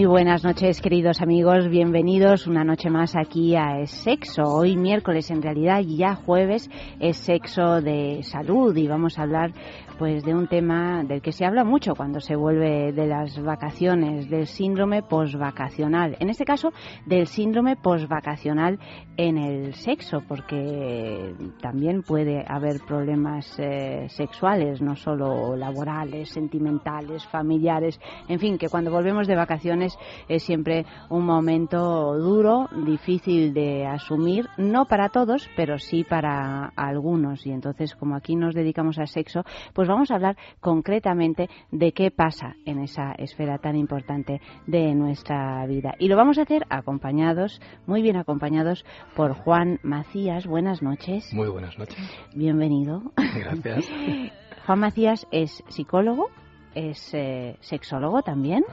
Muy buenas noches, queridos amigos. Bienvenidos una noche más aquí a Es Sexo. Hoy miércoles, en realidad, ya jueves, es sexo de salud y vamos a hablar pues de un tema del que se habla mucho cuando se vuelve de las vacaciones, del síndrome posvacacional. En este caso, del síndrome posvacacional en el sexo, porque también puede haber problemas eh, sexuales, no solo laborales, sentimentales, familiares, en fin, que cuando volvemos de vacaciones es siempre un momento duro, difícil de asumir, no para todos, pero sí para algunos. Y entonces, como aquí nos dedicamos al sexo, pues vamos a hablar concretamente de qué pasa en esa esfera tan importante de nuestra vida. Y lo vamos a hacer acompañados, muy bien acompañados, por Juan Macías. Buenas noches. Muy buenas noches. Bienvenido. Gracias. Juan Macías es psicólogo, es eh, sexólogo también.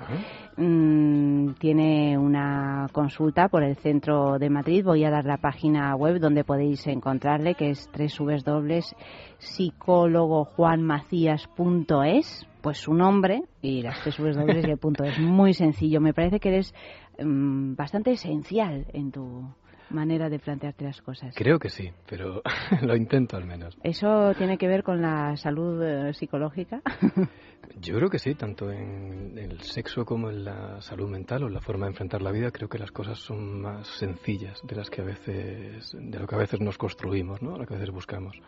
Mm, tiene una consulta por el centro de Madrid. Voy a dar la página web donde podéis encontrarle, que es www.psicólogojuanmacías.es. Pues su nombre y las tres W y el punto es muy sencillo. Me parece que eres mm, bastante esencial en tu manera de plantearte las cosas. Creo que sí, pero lo intento al menos. ¿Eso tiene que ver con la salud eh, psicológica? Yo creo que sí, tanto en el sexo como en la salud mental o en la forma de enfrentar la vida, creo que las cosas son más sencillas de las que a veces, de lo que a veces nos construimos, ¿no? Lo que a veces buscamos.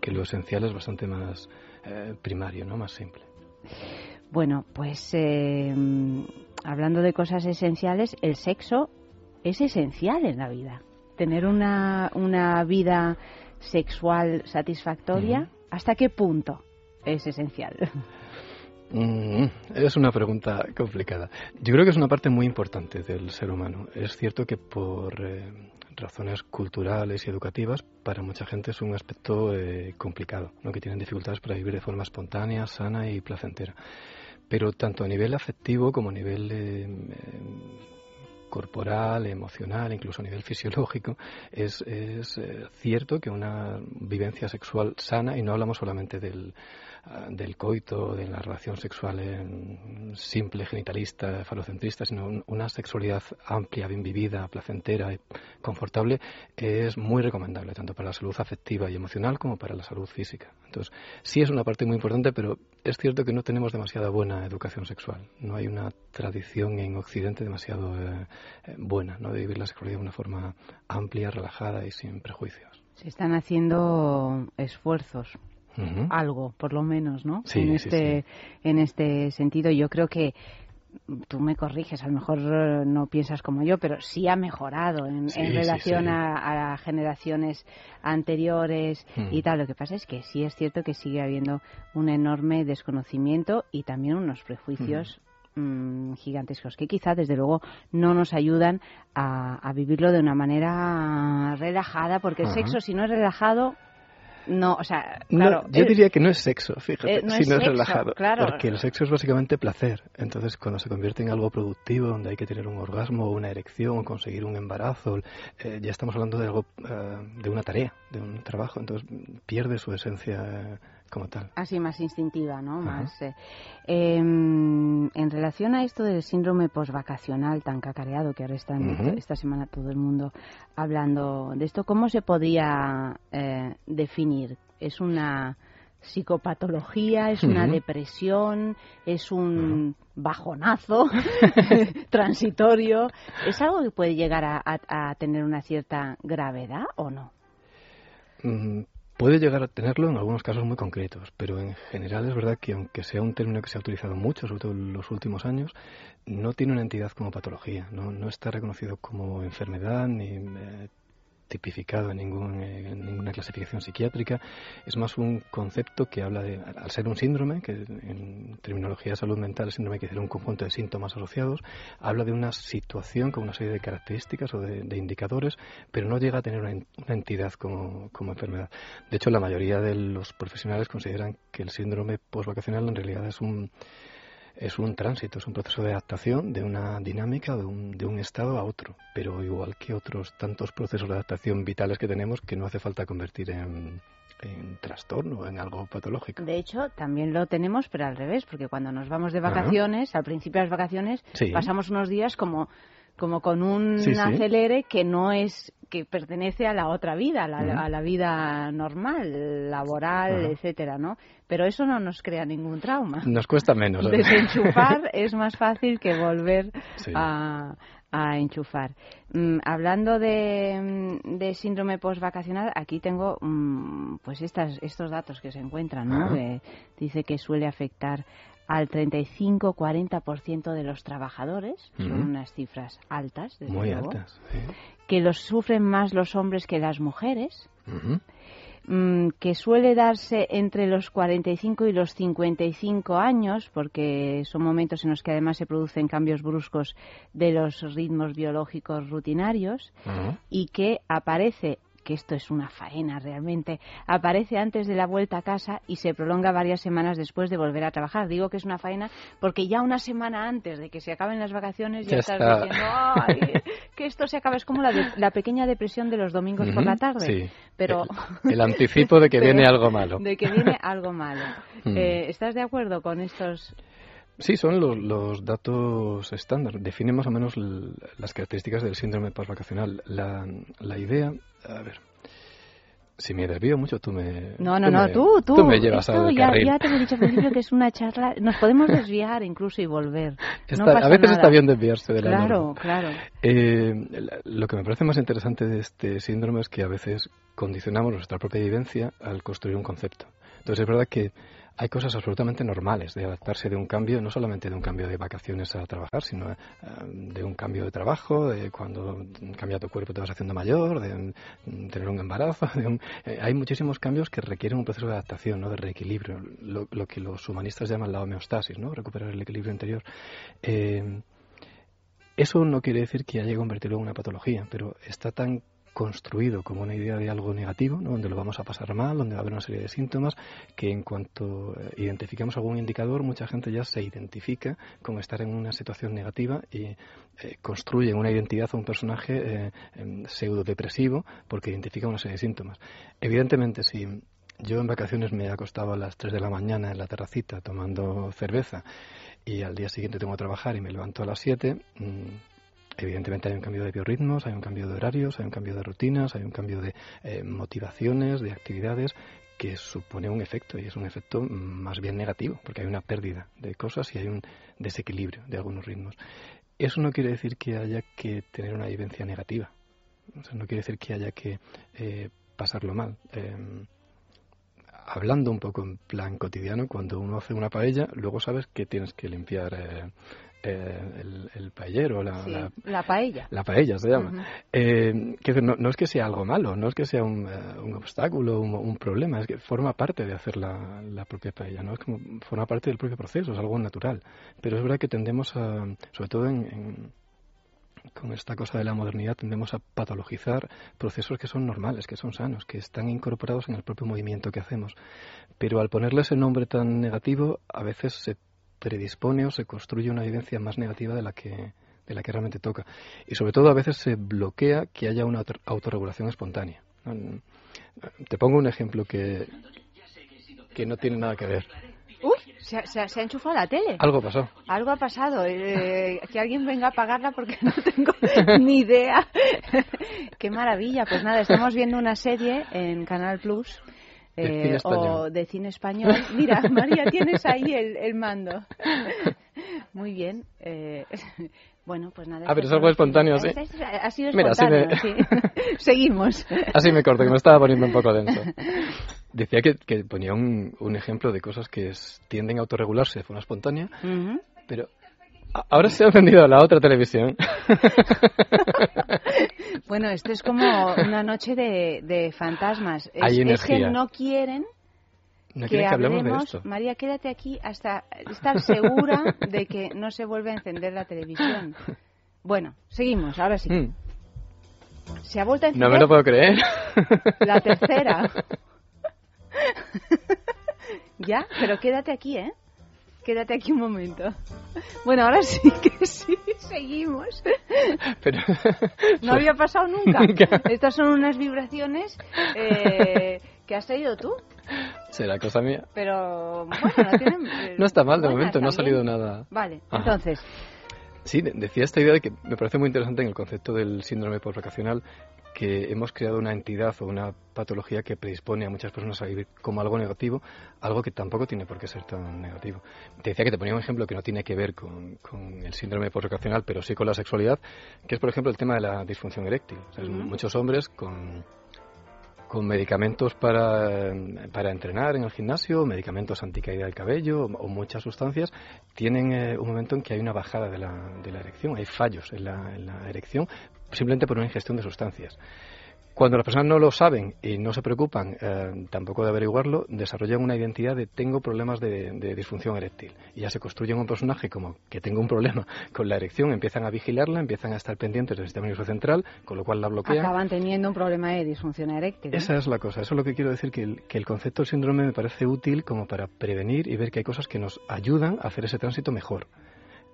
Que lo esencial es bastante más eh, primario, ¿no? Más simple. Bueno, pues eh, hablando de cosas esenciales, el sexo es esencial en la vida. Tener una, una vida sexual satisfactoria, ¿hasta qué punto es esencial? Mm, es una pregunta complicada. Yo creo que es una parte muy importante del ser humano. Es cierto que por eh, razones culturales y educativas, para mucha gente es un aspecto eh, complicado, ¿no? que tienen dificultades para vivir de forma espontánea, sana y placentera. Pero tanto a nivel afectivo como a nivel eh, corporal, emocional, incluso a nivel fisiológico, es, es cierto que una vivencia sexual sana, y no hablamos solamente del, del coito, de la relación sexual simple, genitalista, falocentrista, sino una sexualidad amplia, bien vivida, placentera y confortable, es muy recomendable, tanto para la salud afectiva y emocional como para la salud física. Entonces, sí es una parte muy importante, pero es cierto que no tenemos demasiada buena educación sexual. No hay una tradición en Occidente demasiado eh, buena ¿no? de vivir la sexualidad de una forma amplia, relajada y sin prejuicios. Se están haciendo esfuerzos algo, por lo menos, ¿no? en este en este sentido, yo creo que tú me corriges, a lo mejor eh, no piensas como yo, pero sí ha mejorado en, relación a, generaciones anteriores y tal. Lo que pasa es que sí es cierto que sigue habiendo un enorme desconocimiento y también unos prejuicios mm, gigantescos que quizá desde luego no nos ayudan a, a vivirlo de una manera relajada porque el sexo si no es relajado no o sea No, yo diría que no es sexo, fíjate, eh, no si es no es sexo, relajado. claro. Porque el sexo es básicamente placer. Entonces, cuando se convierte en algo productivo, donde hay que tener un orgasmo o una erección o conseguir un embarazo, eh, ya estamos hablando de algo, eh, de una tarea, de un trabajo. Entonces, pierde su esencia eh, como tal. así más instintiva, ¿no? Ajá. Más, eh, em, en relación a esto del síndrome posvacacional tan cacareado que ahora está en- esta semana todo el mundo hablando de esto, ¿cómo se podría eh, definir? ¿Es una psicopatología? ¿Es una depresión? ¿Es un bajonazo transitorio? ¿Es algo que puede llegar a, a- a tener una cierta gravedad o no? Puede llegar a tenerlo en algunos casos muy concretos, pero en general es verdad que aunque sea un término que se ha utilizado mucho, sobre todo en los últimos años, no tiene una entidad como patología, no, no está reconocido como enfermedad ni eh, tipificado en, ningún, eh, en, ninguna clasificación psiquiátrica. Es más un concepto que habla de, al ser un síndrome, que en terminología de salud mental, el síndrome quiere decir un conjunto de síntomas asociados, habla de una situación con una serie de características o de, indicadores, pero no llega a tener una, una entidad como, como, enfermedad. De hecho, la mayoría de los profesionales consideran que el síndrome postvacacional en realidad es un es un tránsito, es un proceso de adaptación de una dinámica, de un, de un estado a otro, pero igual que otros tantos procesos de adaptación vitales que tenemos que no hace falta convertir en, en trastorno, en algo patológico. De hecho, también lo tenemos, pero al revés, porque cuando nos vamos de vacaciones, al principio de las vacaciones, pasamos unos días como como con un acelere que no es que pertenece a la otra vida, a la, vida normal, laboral, etcétera, ¿no? Pero eso no nos crea ningún trauma. Nos cuesta menos. ¿eh? Desenchufar es más fácil que volver a, enchufar. Mm, hablando de, de síndrome postvacacional, aquí tengo mm, pues estas, estos datos que se encuentran, ¿no? dice que suele afectar al 35-40% de los trabajadores, son unas cifras altas, desde muy altas, que los sufren más los hombres que las mujeres, mm, que suele darse entre los 45 y los 55 años, porque son momentos en los que además se producen cambios bruscos de los ritmos biológicos rutinarios, y que aparece que esto es una faena realmente, aparece antes de la vuelta a casa y se prolonga varias semanas después de volver a trabajar. Digo que es una faena porque ya una semana antes de que se acaben las vacaciones ya, estás diciendo que esto se acaba. Es como la, pequeña depresión de los domingos por la tarde. Sí. Pero... El, anticipo de que viene algo malo. De que viene algo malo. Mm. Eh, ¿Estás de acuerdo con estos Sí, son los, los, datos estándar. Define más o menos las características del síndrome postvacacional. La, la idea, a ver, si me desvío mucho, tú me. No, no, no, tú, tú. Tú me llevas al ya, Ya te he dicho al principio que es una charla. Nos podemos desviar incluso y volver. a veces está bien desviarse de la Claro, claro. Eh, lo que me parece más interesante de este síndrome es que a veces condicionamos nuestra propia vivencia al construir un concepto. Entonces es verdad que hay cosas absolutamente normales de adaptarse de un cambio, no solamente de un cambio de vacaciones a trabajar, sino eh, de un cambio de trabajo, de cuando cambia tu cuerpo te vas haciendo mayor, de, tener un embarazo. Eh, hay muchísimos cambios que requieren un proceso de adaptación, ¿no? de reequilibrio, lo, que los humanistas llaman la homeostasis, ¿no? recuperar el equilibrio interior. Eh, eso no quiere decir que haya convertirlo en una patología, pero está tan construido como una idea de algo negativo, donde lo vamos a pasar mal, donde va a haber una serie de síntomas, que en cuanto eh, identificamos algún indicador, mucha gente ya se identifica con estar en una situación negativa y eh, construye una identidad o un personaje eh, em, pseudo depresivo porque identifica una serie de síntomas. Evidentemente, si yo en vacaciones me he acostado a las 3 de la mañana en la terracita tomando cerveza y al día siguiente tengo que trabajar y me levanto a las 7, Evidentemente hay un cambio de biorritmos, hay un cambio de horarios, hay un cambio de rutinas, hay un cambio de eh, motivaciones, de actividades que supone un efecto y es un efecto más bien negativo porque hay una pérdida de cosas y hay un desequilibrio de algunos ritmos. Eso no quiere decir que haya que tener una vivencia negativa, no quiere decir que haya que eh, pasarlo mal. Em, hablando un poco en plan cotidiano, cuando uno hace una paella, luego sabes que tienes que limpiar eh, eh, el, el, paellero, la, la, paella. La paella se llama. Eh, que no, no, es que sea algo malo, no es que sea un, eh, un obstáculo, un, un, problema, es que forma parte de hacer la, la, propia paella, ¿no? Es como forma parte del propio proceso, es algo natural. Pero es verdad que tendemos a, sobre todo en, con esta cosa de la modernidad tendemos a patologizar procesos que son normales, que son sanos, que están incorporados en el propio movimiento que hacemos. Pero al ponerle ese nombre tan negativo, a veces se predispone o se construye una vivencia más negativa de la que de la que realmente toca. Y sobre todo a veces se bloquea que haya una autorregulación espontánea. Te pongo un ejemplo que, que no tiene nada que ver. Uy, se, se, ha enchufado la tele. Algo pasó. Algo ha pasado. Eh, que alguien venga a apagarla porque no tengo ni idea. Qué maravilla. Pues nada, estamos viendo una serie en Canal Plus eh, o de cine español. Mira, María, tienes ahí el, mando. Muy bien. Eh, bueno, pues nada. Ah, pero es algo espontáneo, sí. Ha sido espontáneo, sí. Seguimos. Así me corto, que me estaba poniendo un poco denso. Decía que, que ponía un, un, ejemplo de cosas que tienden a autorregularse de forma espontánea, pero Ahora se ha encendido la otra televisión. bueno, esto es como una noche de, fantasmas. Hay es, que no quieren que, hablemos de esto. María, quédate aquí hasta estar segura de que no se vuelve a encender la televisión. Bueno, seguimos, ahora sí. Mm. Se ha vuelto a encender. No me lo puedo creer. La tercera. ya, pero quédate aquí, ¿eh? Quédate aquí un momento. Bueno, ahora sí que sí, seguimos. Pero... No había pasado nunca. Estas son unas vibraciones eh, que has traído tú. Será cosa mía. Pero bueno, no tienen... no está mal de momento, no ha salido nada. Vale, entonces... Sí, decía esta idea de que me parece muy interesante en el concepto del síndrome postvacacional que hemos creado una entidad o una patología que predispone a muchas personas a vivir como algo negativo, algo que tampoco tiene por qué ser tan negativo. Te decía que te ponía un ejemplo que no tiene que ver con, el síndrome postvacacional, pero sí con la sexualidad, que es, por ejemplo, el tema de la disfunción eréctil. Muchos hombres con con medicamentos para, para, entrenar en el gimnasio, medicamentos anticaída del cabello o, muchas sustancias, tienen eh, un momento en que hay una bajada de la, de la erección, hay fallos en la, en la erección simplemente por una ingestión de sustancias. Cuando las personas no lo saben y no se preocupan eh, tampoco de averiguarlo, desarrollan una identidad de tengo problemas de, disfunción eréctil. Y ya se construyen un personaje como que tengo un problema con la erección, empiezan a vigilarla, empiezan a estar pendientes del sistema nervioso central, con lo cual la bloquean. Acaban teniendo un problema de disfunción eréctil. Esa es la cosa, eso es lo que quiero decir, que el, que el concepto del síndrome me parece útil como para prevenir y ver que hay cosas que nos ayudan a hacer ese tránsito mejor.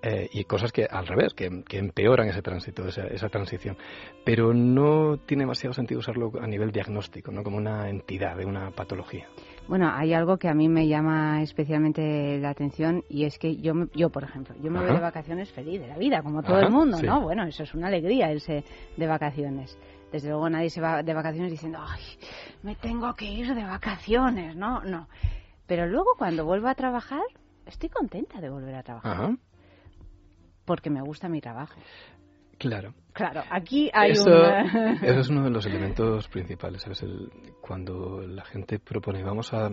Eh, y cosas que al revés, que, empeoran ese tránsito, esa, esa, transición. Pero no tiene demasiado sentido usarlo a nivel diagnóstico, no como una entidad de una patología. Bueno, hay algo que a mí me llama especialmente la atención y es que yo, yo por ejemplo, yo me voy de vacaciones feliz de la vida, como todo el mundo, ¿no? Bueno, eso es una alegría irse de vacaciones. Desde luego nadie se va de vacaciones diciendo, ay, me tengo que ir de vacaciones, ¿no? No. Pero luego cuando vuelvo a trabajar, estoy contenta de volver a trabajar porque me gusta mi trabajo. Claro. Claro, aquí hay eso, eso es uno de los elementos principales. ¿sabes? El, cuando la gente propone, vamos a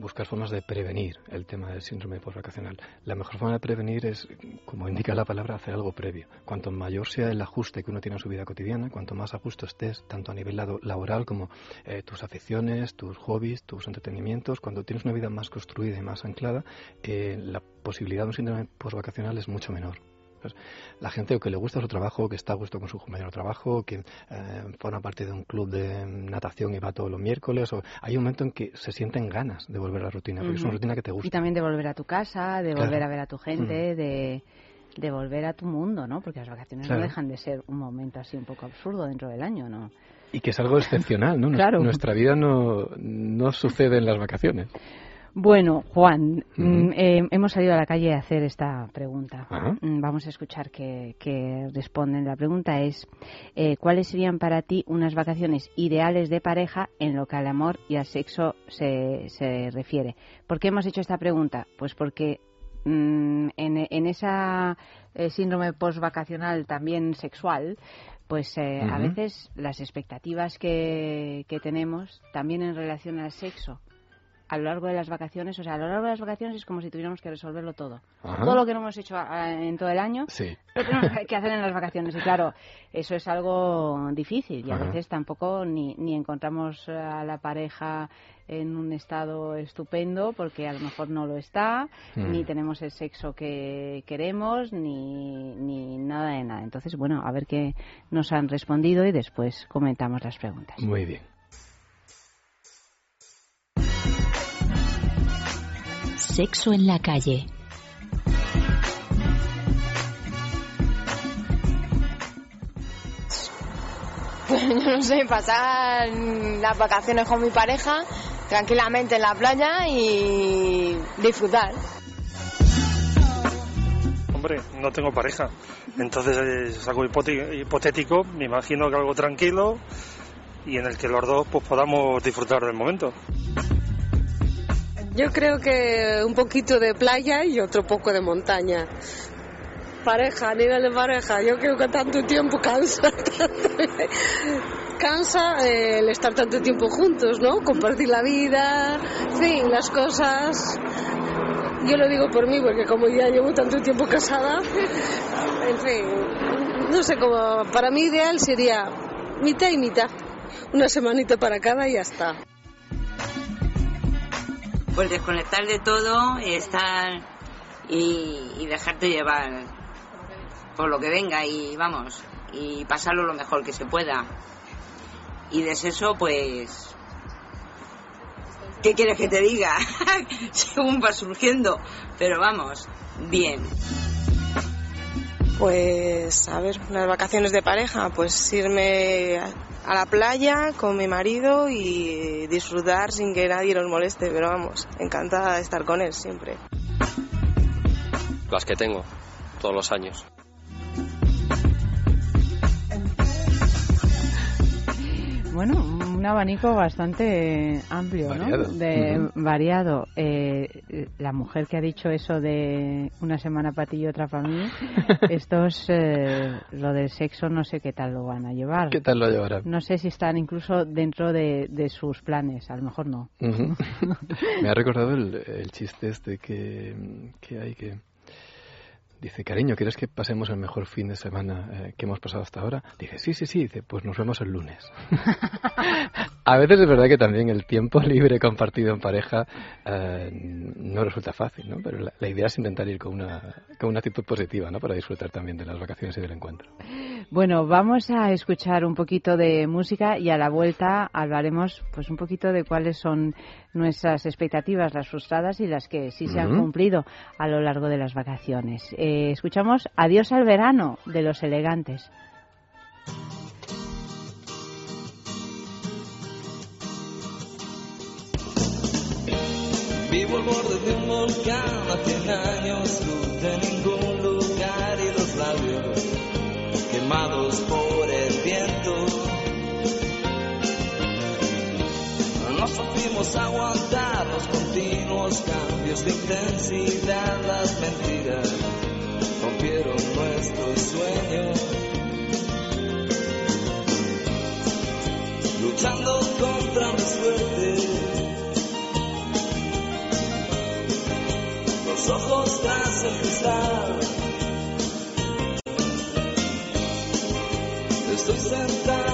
buscar formas de prevenir el tema del síndrome postvacacional. La mejor forma de prevenir es, como indica la palabra, hacer algo previo. Cuanto mayor sea el ajuste que uno tiene en su vida cotidiana, cuanto más ajusto estés, tanto a nivel laboral como eh, tus aficiones, tus hobbies, tus entretenimientos, cuando tienes una vida más construida y más anclada, eh, la posibilidad de un síndrome postvacacional es mucho menor. Pues, la gente que le gusta su trabajo, que está a gusto con su compañero de trabajo, que eh, forma parte de un club de natación y va todos los miércoles, o hay un momento en que se sienten ganas de volver a la rutina, porque es una rutina que te gusta. Y también de volver a tu casa, de volver a ver a tu gente, de, de, volver a tu mundo, ¿no? Porque las vacaciones no dejan de ser un momento así un poco absurdo dentro del año, ¿no? Y que es algo excepcional, ¿no? Claro. Nuestra vida no, no sucede en las vacaciones. Bueno, Juan, mm, eh, hemos salido a la calle a hacer esta pregunta. Mm, vamos a escuchar qué, responden. La pregunta es, eh, ¿cuáles serían para ti unas vacaciones ideales de pareja en lo que al amor y al sexo se, se refiere? ¿Por qué hemos hecho esta pregunta? Pues porque mm, en, en esa eh, síndrome postvacacional también sexual, pues a veces las expectativas que, que tenemos también en relación al sexo a lo largo de las vacaciones, o sea, a lo largo de las vacaciones es como si tuviéramos que resolverlo todo. Todo lo que no hemos hecho en todo el año, lo tenemos que hacer en las vacaciones. Y claro, eso es algo difícil y a veces tampoco ni, ni encontramos a la pareja en un estado estupendo porque a lo mejor no lo está, mm. ni tenemos el sexo que queremos, ni, ni nada de nada. Entonces, bueno, a ver qué nos han respondido y después comentamos las preguntas. Muy bien. Sexo en la calle. Pues yo no sé, pasar las vacaciones con mi pareja tranquilamente en la playa y disfrutar. Hombre, no tengo pareja, entonces es algo hipotético, me imagino que algo tranquilo y en el que los dos pues podamos disfrutar del momento. Yo creo que un poquito de playa y otro poco de montaña. Pareja, a nivel de pareja, yo creo que tanto tiempo cansa. cansa el estar tanto tiempo juntos, ¿no? Compartir la vida, en fin, las cosas. Yo lo digo por mí, porque como ya llevo tanto tiempo casada, en fin, no sé cómo, para mí ideal sería mitad y mitad, una semanita para cada y ya está. Pues desconectar de todo y estar y, dejarte llevar por lo que venga y vamos, y pasarlo lo mejor que se pueda. Y de eso, pues, ¿qué quieres que te diga? Según va surgiendo, pero vamos, bien. Pues, a ver, unas vacaciones de pareja, pues irme a la playa con mi marido y disfrutar sin que nadie nos moleste, pero vamos, encantada de estar con él siempre. Las que tengo, todos los años. Bueno, un abanico bastante amplio, Variado. ¿no? De. Variado. Eh, la mujer que ha dicho eso de una semana para ti y otra para mí, estos, eh, lo del sexo, no sé qué tal lo van a llevar. ¿Qué tal lo llevarán? No sé si están incluso dentro de, de sus planes, a lo mejor no. Me ha recordado el, el chiste este que, que hay que... Dice, cariño, ¿quieres que pasemos el mejor fin de semana eh, que hemos pasado hasta ahora? Dice, sí, sí, sí. Dice, pues nos vemos el lunes. A veces es verdad que también el tiempo libre compartido en pareja eh, no resulta fácil, ¿no? Pero la, la idea es intentar ir con una, con una actitud positiva, ¿no? Para disfrutar también de las vacaciones y del encuentro. Bueno, vamos a escuchar un poquito de música y a la vuelta hablaremos pues un poquito de cuáles son nuestras expectativas, las frustradas y las que sí se han Ujú. cumplido a lo largo de las vacaciones. Eh, escuchamos Adiós al verano de los elegantes. Vivo al borde de un volcán a 100 años, luz de ningún lugar y los labios quemados por No supimos aguantar los continuos cambios de intensidad, las mentiras rompieron nuestros sueños. Luchando contra mi suerte. los ojos tras el cristal. Estoy sentado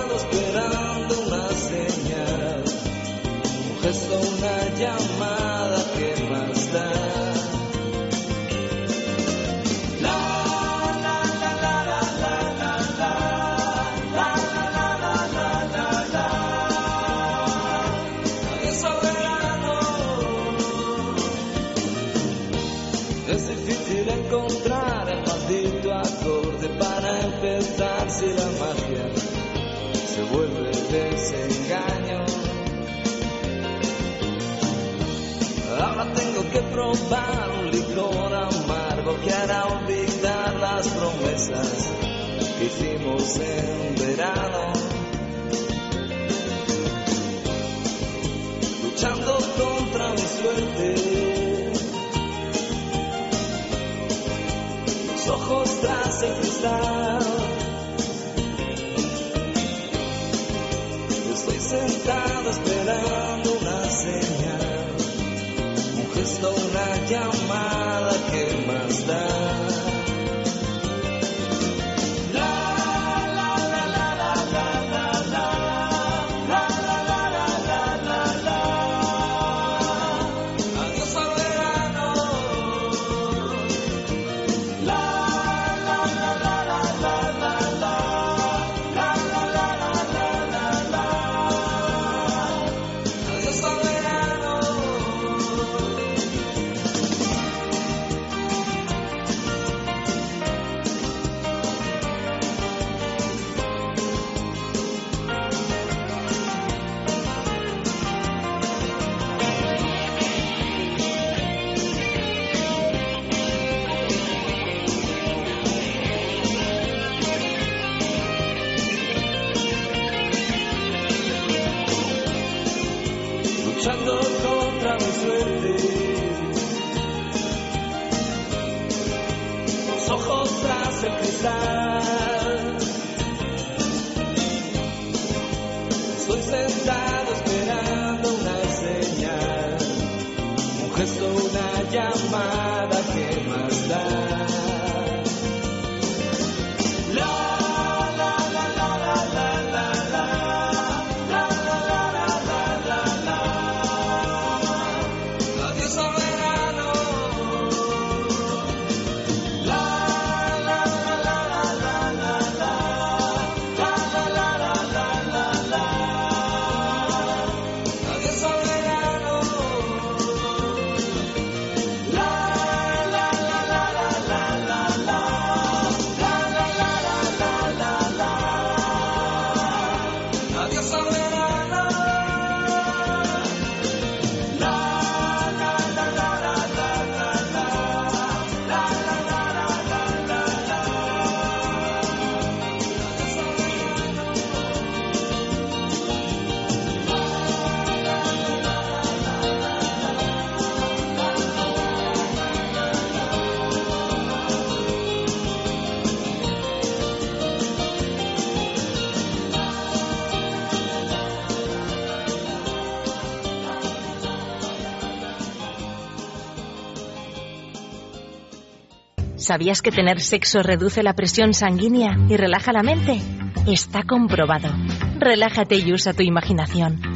probar un licor amargo que hará olvidar las promesas que hicimos en verano. Luchando contra mi suerte. los ojos tras el cristal. Estoy sentado esperando una llamada que más da. ¿Sabías que tener sexo reduce la presión sanguínea y relaja la mente? Está comprobado. Relájate y usa tu imaginación.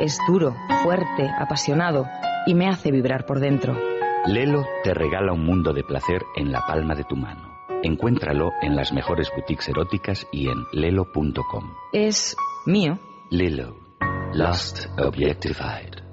Es duro, fuerte, apasionado y me hace vibrar por dentro. Lelo te regala un mundo de placer en la palma de tu mano. Encuéntralo en las mejores boutiques eróticas y en lelo.com. Es mío. Lelo. Lost Objectified.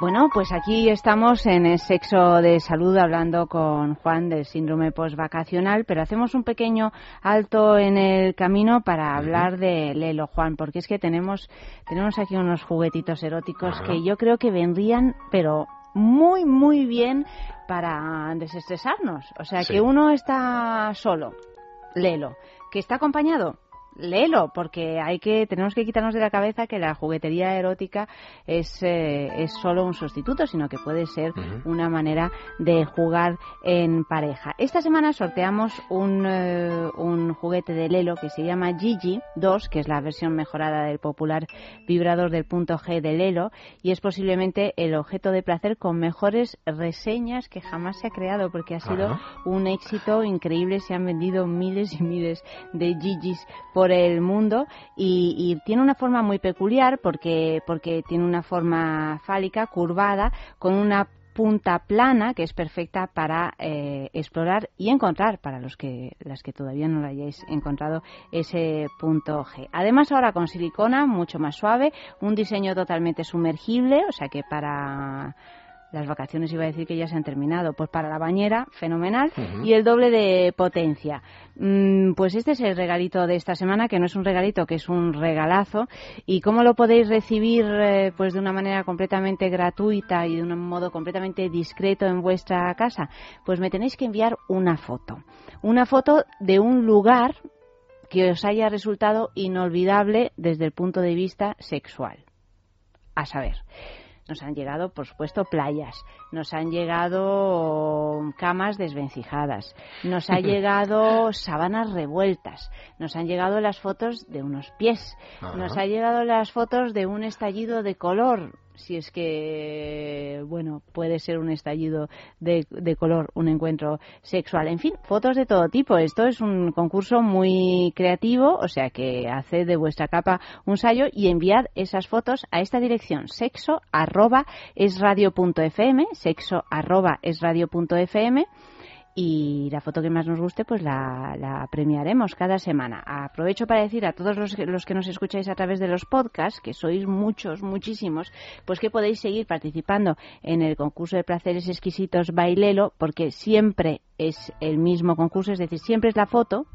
Bueno, pues aquí estamos en el sexo de salud hablando con Juan del síndrome postvacacional, pero hacemos un pequeño alto en el camino para hablar de Lelo, Juan, porque es que tenemos, tenemos aquí unos juguetitos eróticos que yo creo que vendrían, pero muy, muy bien para desestresarnos. O sea, Sí. que uno está solo, Lelo, que está acompañado, léelo, porque hay que tenemos que quitarnos de la cabeza que la juguetería erótica es, eh, es solo un sustituto, sino que puede ser una manera de jugar en pareja. Esta semana sorteamos un, eh, un juguete de Lelo que se llama Gigi 2, que es la versión mejorada del popular vibrador del punto G de Lelo, y es posiblemente el objeto de placer con mejores reseñas que jamás se ha creado, porque ha sido un éxito increíble. Se han vendido miles y miles de Gigis por el mundo y, y tiene una forma muy peculiar porque, porque tiene una forma fálica, curvada, con una punta plana que es perfecta para eh, explorar y encontrar para los que las que todavía no lo hayáis encontrado ese punto G. Además ahora con silicona mucho más suave, un diseño totalmente sumergible, o sea que para las vacaciones iba a decir que ya se han terminado, pues para la bañera, fenomenal, y el doble de potencia. Mm, pues este es el regalito de esta semana, que no es un regalito, que es un regalazo. ¿Y cómo lo podéis recibir? eh, pues de una manera completamente gratuita y de un modo completamente discreto en vuestra casa. Pues me tenéis que enviar una foto. Una foto de un lugar que os haya resultado inolvidable desde el punto de vista sexual. A saber, nos han llegado, por supuesto, playas, nos han llegado camas desvencijadas, nos ha llegado sábanas revueltas, nos han llegado las fotos de unos pies, Ajá. nos han llegado las fotos de un estallido de color, si es que, bueno, puede ser un estallido de, de color, un encuentro sexual. En fin, fotos de todo tipo. Esto es un concurso muy creativo, o sea que haced de vuestra capa un sallo y enviad esas fotos a esta dirección, sexo arroba es radio.fm, sexo arroba es radio.fm y la foto que más nos guste pues la, la premiaremos cada semana. Aprovecho para decir a todos los, que- los que nos escucháis a través de los podcasts, que sois muchos, muchísimos, pues que podéis seguir participando en el concurso de placeres exquisitos Bailelo, porque siempre es el mismo concurso, es decir, siempre es la foto,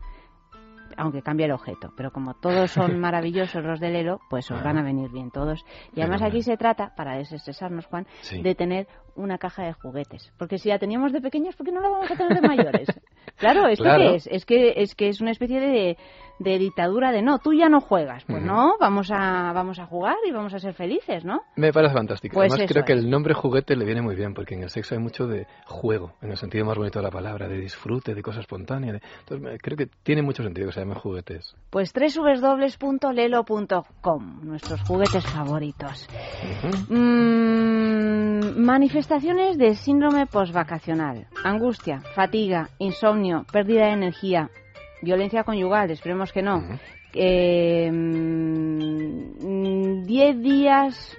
aunque cambia el objeto. Pero como todos son maravillosos los de Lelo, pues os van a venir bien todos. Y además aquí se trata, para desestresarnos, Juan, Sí. de tener una caja de juguetes. Porque si la teníamos de pequeños, ¿por qué no la vamos a tener de mayores? claro, ¿esto Claro. qué es? Es que, es que es una especie de, de dictadura de no, tú ya no juegas. Pues no, vamos a, vamos a jugar y vamos a ser felices, ¿no? Me parece fantástico. Pues Además, creo que el nombre juguete le viene muy bien, porque en el sexo hay mucho de juego, en el sentido más bonito de la palabra, de disfrute, de cosa espontánea. de- Entonces, creo que tiene mucho sentido que se llamen juguetes. Pues www.lelo.com, nuestros juguetes favoritos. Mm, manifestaciones del síndrome postvacacional. Angustia, fatiga, insomnio, pérdida de energía, violencia conyugal, esperemos que no. Eh, mm, 10 días,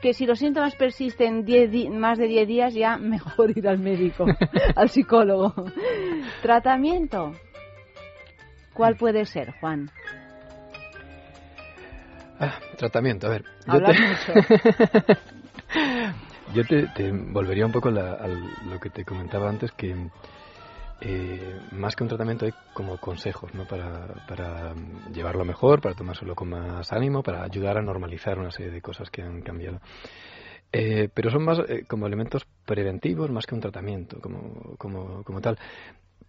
que si los síntomas persisten 10 di- más de 10 días ya mejor ir al médico, al psicólogo. Tratamiento. ¿Cuál puede ser, Juan? Ah, tratamiento, a ver. Yo te, mucho. yo te, te volvería un poco la- a lo que te comentaba antes, que eh, más que un tratamiento hay como consejos, ¿no? Para, para mm, llevarlo mejor, para tomárselo con más ánimo, para ayudar a normalizar una serie de cosas que han cambiado. Eh, pero son más eh, como elementos preventivos más que un tratamiento como, como, como tal.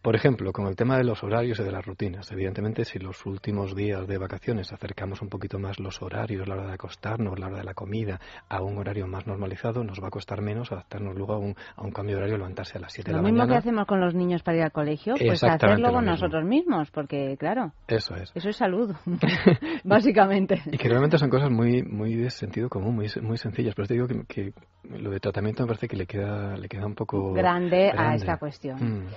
Por ejemplo, con el tema de los horarios y de las rutinas. Evidentemente, si los últimos días de vacaciones acercamos un poquito más los horarios, la hora de acostarnos, la hora de la comida, a un horario más normalizado, nos va a costar menos adaptarnos luego a un, a un cambio de horario, levantarse a las 7 de Lo la mismo mañana. que hacemos con los niños para ir al colegio, pues hacerlo lo con mismo. nosotros mismos, porque claro, Eso es. eso es salud, básicamente. Y que realmente son cosas muy muy de sentido común, muy, muy sencillas. Pero te digo que, que lo de tratamiento me parece que le queda, le queda un poco Grande, a esta cuestión. Mm,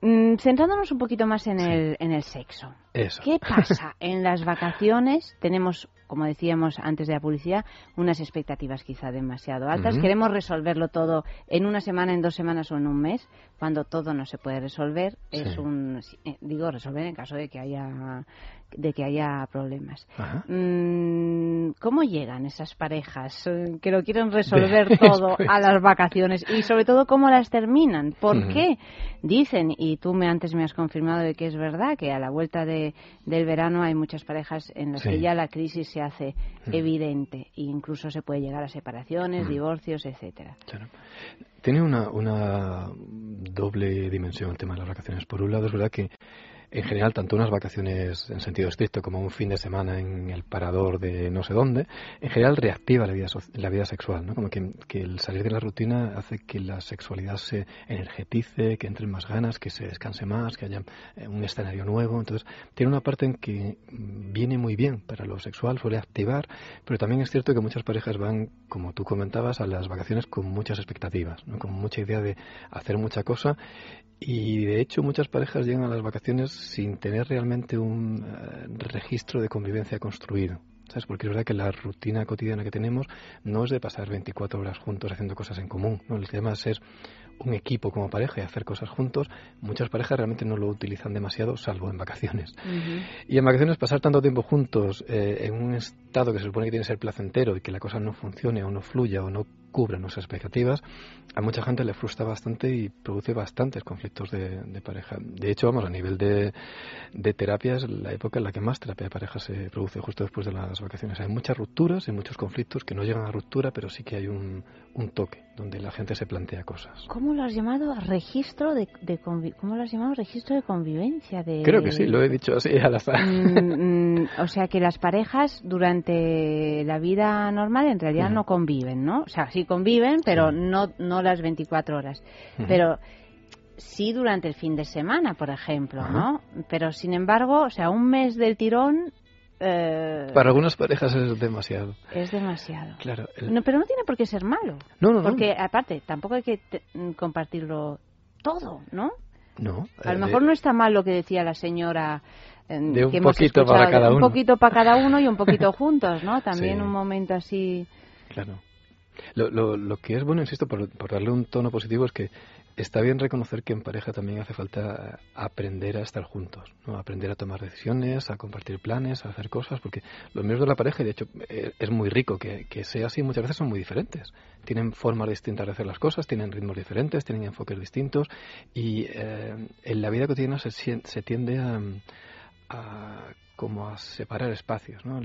Mm, centrándonos un poquito más en, el, en el sexo. eso. ¿Qué pasa en las vacaciones? Tenemos, como decíamos antes de la publicidad, unas expectativas quizá demasiado altas. Queremos resolverlo todo en una semana, en dos semanas o en un mes, cuando todo no se puede resolver. Es un, eh, digo, resolver en caso de que haya de que haya problemas. Mm, ¿Cómo llegan esas parejas eh, que lo quieren resolver Después. todo a las vacaciones y sobre todo cómo las terminan? ¿Por qué? Dicen, y tú me antes me has confirmado de que es verdad, que a la vuelta de, del verano hay muchas parejas en las Sí. que ya la crisis se hace evidente e incluso se puede llegar a separaciones, divorcios, etcétera. Tiene una, una doble dimensión el tema de las vacaciones. Por un lado, es verdad que en general, tanto unas vacaciones en sentido estricto como un fin de semana en el parador de no sé dónde, en general reactiva la vida, soci- la vida sexual, ¿no? Como que, que el salir de la rutina hace que la sexualidad se energetice, que entren más ganas, que se descanse más, que haya eh, un escenario nuevo. Entonces, tiene una parte en que viene muy bien para lo sexual, suele activar, pero también es cierto que muchas parejas van, como tú comentabas, a las vacaciones con muchas expectativas, ¿no? con mucha idea de hacer mucha cosa y de hecho muchas parejas llegan a las vacaciones sin tener realmente un eh, registro de convivencia construido. ¿Sabes? Porque es verdad que la rutina cotidiana que tenemos no es de pasar 24 horas juntos haciendo cosas en común. ¿no? El tema es ser un equipo como pareja y hacer cosas juntos. Muchas parejas realmente no lo utilizan demasiado, salvo en vacaciones. Y en vacaciones pasar tanto tiempo juntos eh, en un estado que se supone que tiene que ser placentero y que la cosa no funcione o no fluya o no cubra nuestras expectativas, a mucha gente le frustra bastante y produce bastantes conflictos de, de pareja. De hecho, vamos, a nivel de, de terapia es la época en la que más terapia de pareja se produce justo después de las vacaciones. Hay muchas rupturas y muchos conflictos que no llegan a ruptura, pero sí que hay un, un toque donde la gente se plantea cosas. ¿Cómo lo has llamado? Registro de, de ¿Cómo lo has llamado? Registro de convivencia. De... Creo que sí, lo he dicho así al azar. Mm, mm, o sea que las parejas durante la vida normal en realidad Ujú. no conviven, ¿no? O sea, sí conviven, pero no, no las 24 horas. Pero sí durante el fin de semana, por ejemplo, ¿no? Pero sin embargo, o sea, un mes del tirón eh, Para algunas parejas es demasiado. es demasiado. Claro. el- No, pero no tiene por qué ser malo. No, no, no. Porque aparte, tampoco hay que compartirlo todo, ¿no? No. A lo eh, mejor no está mal lo que decía la señora. eh, De un que hemos poquito para cada Un uno. poquito para cada uno y un poquito juntos, ¿no? También Sí. un momento así. Claro. Lo, lo, lo que es bueno, insisto, por, darle un tono positivo, es que está bien reconocer que en pareja también hace falta aprender a estar juntos, ¿no? aprender a tomar decisiones, a compartir planes, a hacer cosas, porque los miembros de la pareja, de hecho eh, es muy rico que, que sea así, muchas veces son muy diferentes. Tienen formas distintas de hacer las cosas, tienen ritmos diferentes, tienen enfoques distintos, y eh, en la vida cotidiana se, se tiende a como a separar espacios. ¿no?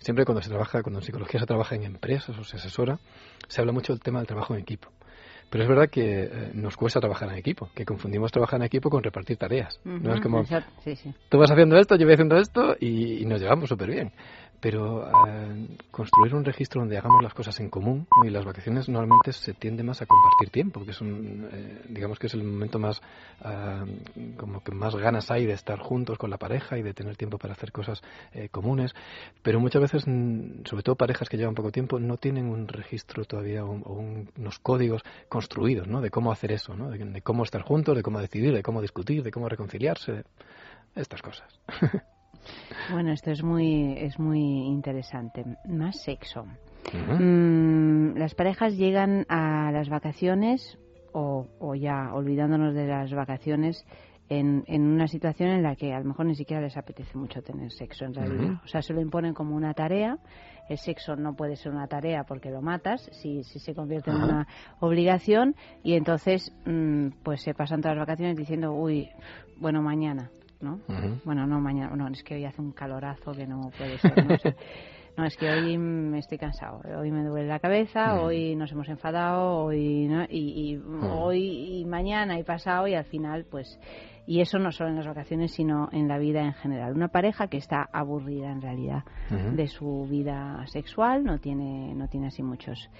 Siempre cuando se trabaja, cuando en psicología se trabaja en empresas o se asesora, se habla mucho del tema del trabajo en equipo. Pero es verdad que eh, nos cuesta trabajar en equipo, que confundimos trabajar en equipo con repartir tareas. No es como, sí. tú vas haciendo esto, yo voy haciendo esto y, y nos llevamos súper bien. Pero eh, construir un registro donde hagamos las cosas en común y las vacaciones normalmente se tiende más a compartir tiempo, porque es un, eh, digamos que es el momento más, ah, como que más ganas hay de estar juntos con la pareja y de tener tiempo para hacer cosas eh, comunes. Pero muchas veces, mm, sobre todo parejas que llevan poco tiempo, no tienen un registro todavía o, un- unos códigos construidos de cómo hacer eso, ¿no? de, de cómo estar juntos, de cómo decidir, de cómo discutir, de cómo reconciliarse, estas cosas. Bueno, esto es muy, es muy interesante. Más sexo. Mm, las parejas llegan a las vacaciones o, o ya olvidándonos de las vacaciones en, en una situación en la que a lo mejor ni siquiera les apetece mucho tener sexo en realidad. O sea, se lo imponen como una tarea. El sexo no puede ser una tarea porque lo matas si, si se convierte en una obligación y entonces mm, pues se pasan todas las vacaciones diciendo, uy, bueno, mañana, ¿no? Bueno, no mañana, no, es que hoy hace un calorazo que no puede ser. ¿no? Es que hoy me estoy cansado, hoy me duele la cabeza, Mm. hoy nos hemos enfadado, hoy ¿no? y, y Mm. hoy y mañana y pasado y al final pues y eso no solo en las vacaciones sino en la vida en general. Una pareja que está aburrida en realidad de su vida sexual, no tiene no tiene así muchos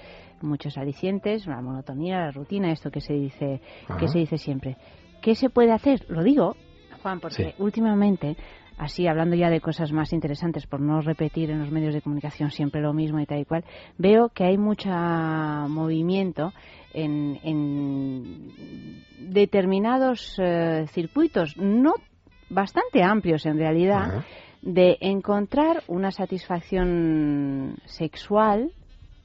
muchos alicientes, la monotonía, la rutina, esto que se dice que se dice siempre. ¿Qué se puede hacer? Lo digo, Juan, porque Sí. últimamente así hablando ya de cosas más interesantes por no repetir en los medios de comunicación siempre lo mismo y tal y cual, veo que hay mucho movimiento en, en determinados eh, circuitos, no bastante amplios en realidad, de encontrar una satisfacción sexual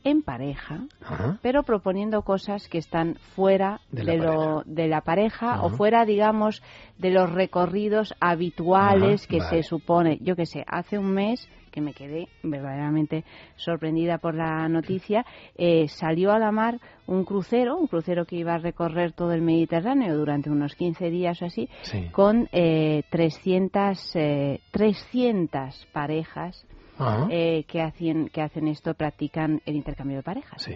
en pareja, Ajá. pero proponiendo cosas que están fuera De de, la lo, pareja. de la pareja o fuera, digamos, de los recorridos habituales Ajá, que vale. se supone. Yo que sé, hace un mes que me quedé verdaderamente sorprendida por la noticia, eh, salió a la mar un crucero, un crucero que iba a recorrer todo el Mediterráneo durante unos 15 días o así, Sí. con eh, 300, eh, 300 parejas. Eh, que, hacen, que hacen esto, practican el intercambio de parejas. Sí.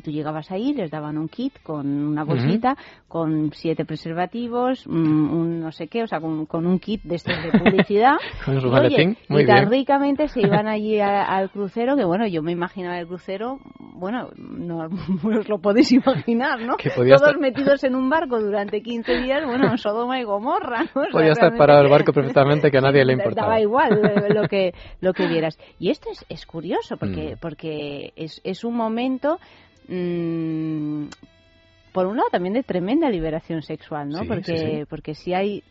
Tú llegabas ahí, les daban un kit con una bolsita, con siete preservativos, mm, un no sé qué, o sea, con, con un kit de estos de publicidad. Con su y, maletín, oye, muy y tan bien. ricamente se iban allí a- al crucero, que bueno, yo me imaginaba el crucero, bueno, no os lo podéis imaginar, ¿no? Que Todos estar- metidos en un barco durante 15 días, bueno, en Sodoma y Gomorra, ¿no? O sea, Podía estar parado el barco perfectamente que a nadie le importaba. Daba igual eh, lo que, lo que vieras. Y esto es, es curioso porque, Mm. porque es, es un momento, mm, por un lado, también de tremenda liberación sexual, ¿no? Sí, porque, sí, sí. porque si hay,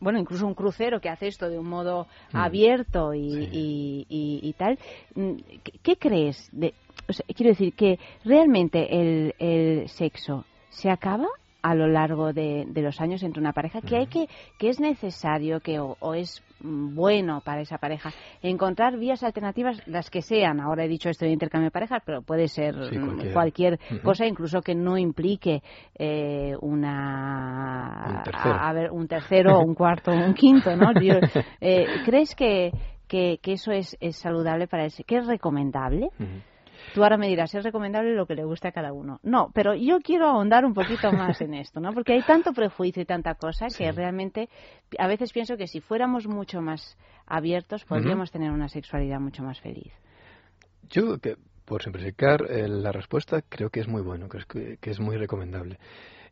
bueno, incluso un crucero que hace esto de un modo Mm. abierto y, Sí. y, y- y tal, mm, ¿qué, qué crees? De, o sea, quiero decir que realmente el, el sexo se acaba a lo largo de, de los años entre una pareja, que hay que, que es necesario que o, o es bueno para esa pareja encontrar vías alternativas, las que sean. Ahora he dicho esto de intercambio de parejas, pero puede ser Sí, mm, cualquier. cosa, incluso que no implique eh, una Un tercero. a, a ver un tercero, un cuarto, un quinto, ¿no? Yo, eh, ¿Crees que, que, que eso es, es saludable para ese? ¿Que es recomendable? Tú ahora me dirás, es recomendable lo que le gusta a cada uno. No, pero yo quiero ahondar un poquito más en esto, ¿no? Porque hay tanto prejuicio y tanta cosa que Sí. realmente a veces pienso que si fuéramos mucho más abiertos podríamos tener una sexualidad mucho más feliz. Yo, que, por simplificar eh, la respuesta, creo que es muy bueno, creo que, que es muy recomendable.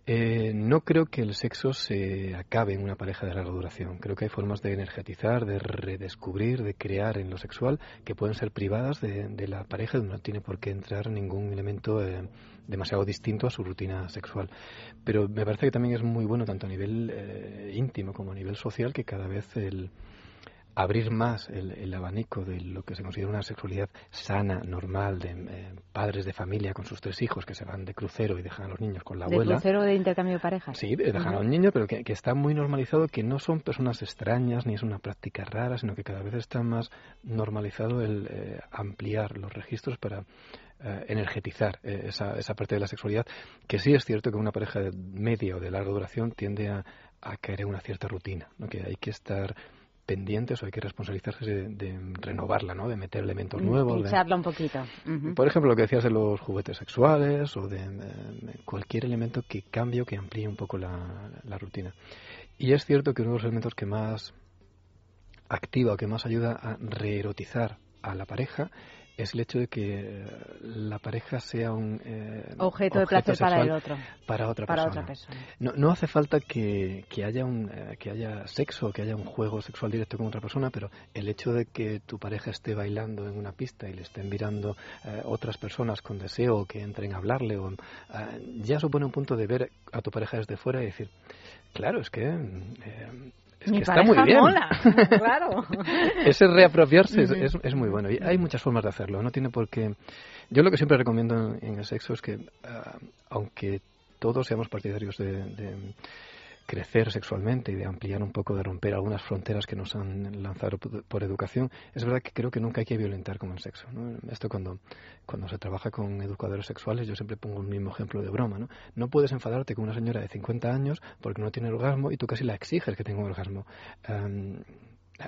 Eh, no creo que el sexo se acabe en una pareja de larga duración. Creo que hay formas de energetizar, de redescubrir, de crear en lo sexual que pueden ser privadas de, de la pareja. No tiene por qué entrar ningún elemento eh, demasiado distinto a su rutina sexual. Pero me parece que también es muy bueno, tanto a nivel eh, íntimo como a nivel social, que cada vez el, abrir más el, el abanico de lo que se considera una sexualidad sana, normal, de eh, padres de familia con sus tres hijos que se van de crucero y dejan a los niños con la ¿De abuela. crucero o de intercambio de parejas? Sí, de dejar a los niños, pero que, que está muy normalizado, que no son personas extrañas ni es una práctica rara, sino que cada vez está más normalizado el eh, ampliar los registros para eh, energetizar eh, esa, esa parte de la sexualidad, que sí es cierto que una pareja de media o de larga duración tiende a, a caer en una cierta rutina, ¿no? que hay que estar pendientes o hay que responsabilizarse de, de renovarla, ¿no? de meter elementos nuevos. de- Pincharla un poquito. Por ejemplo, lo que decías de los juguetes sexuales o de cualquier elemento que cambie o que amplíe un poco la, la rutina. Y es cierto que uno de los elementos que más activa o que más ayuda a reerotizar a la pareja es el hecho de que la pareja sea un eh, Objeto de placer para el otro. para otra Para persona. otra persona. No, no hace falta que, que haya un eh, que haya sexo, que haya un juego sexual directo con otra persona, pero el hecho de que tu pareja esté bailando en una pista y le estén mirando eh, otras personas con deseo que entren a hablarle, o, eh, ya supone un punto de ver a tu pareja desde fuera y decir, claro, es que, eh, es Mi que está muy bien. mola, claro. Ese reapropiarse es, es muy bueno. Y hay muchas formas de hacerlo. No tiene por qué. Yo lo que siempre recomiendo en, en el sexo es que, ah, aunque todos seamos partidarios de, de crecer sexualmente y de ampliar un poco, de romper algunas fronteras que nos han lanzado por, educación, es verdad que creo que nunca hay que violentar con el sexo. ¿no? Esto cuando, cuando se trabaja con educadores sexuales, yo siempre pongo el mismo ejemplo de broma. ¿no? no puedes enfadarte con una señora de 50 años porque no tiene orgasmo y tú casi la exiges que tenga un orgasmo. Am,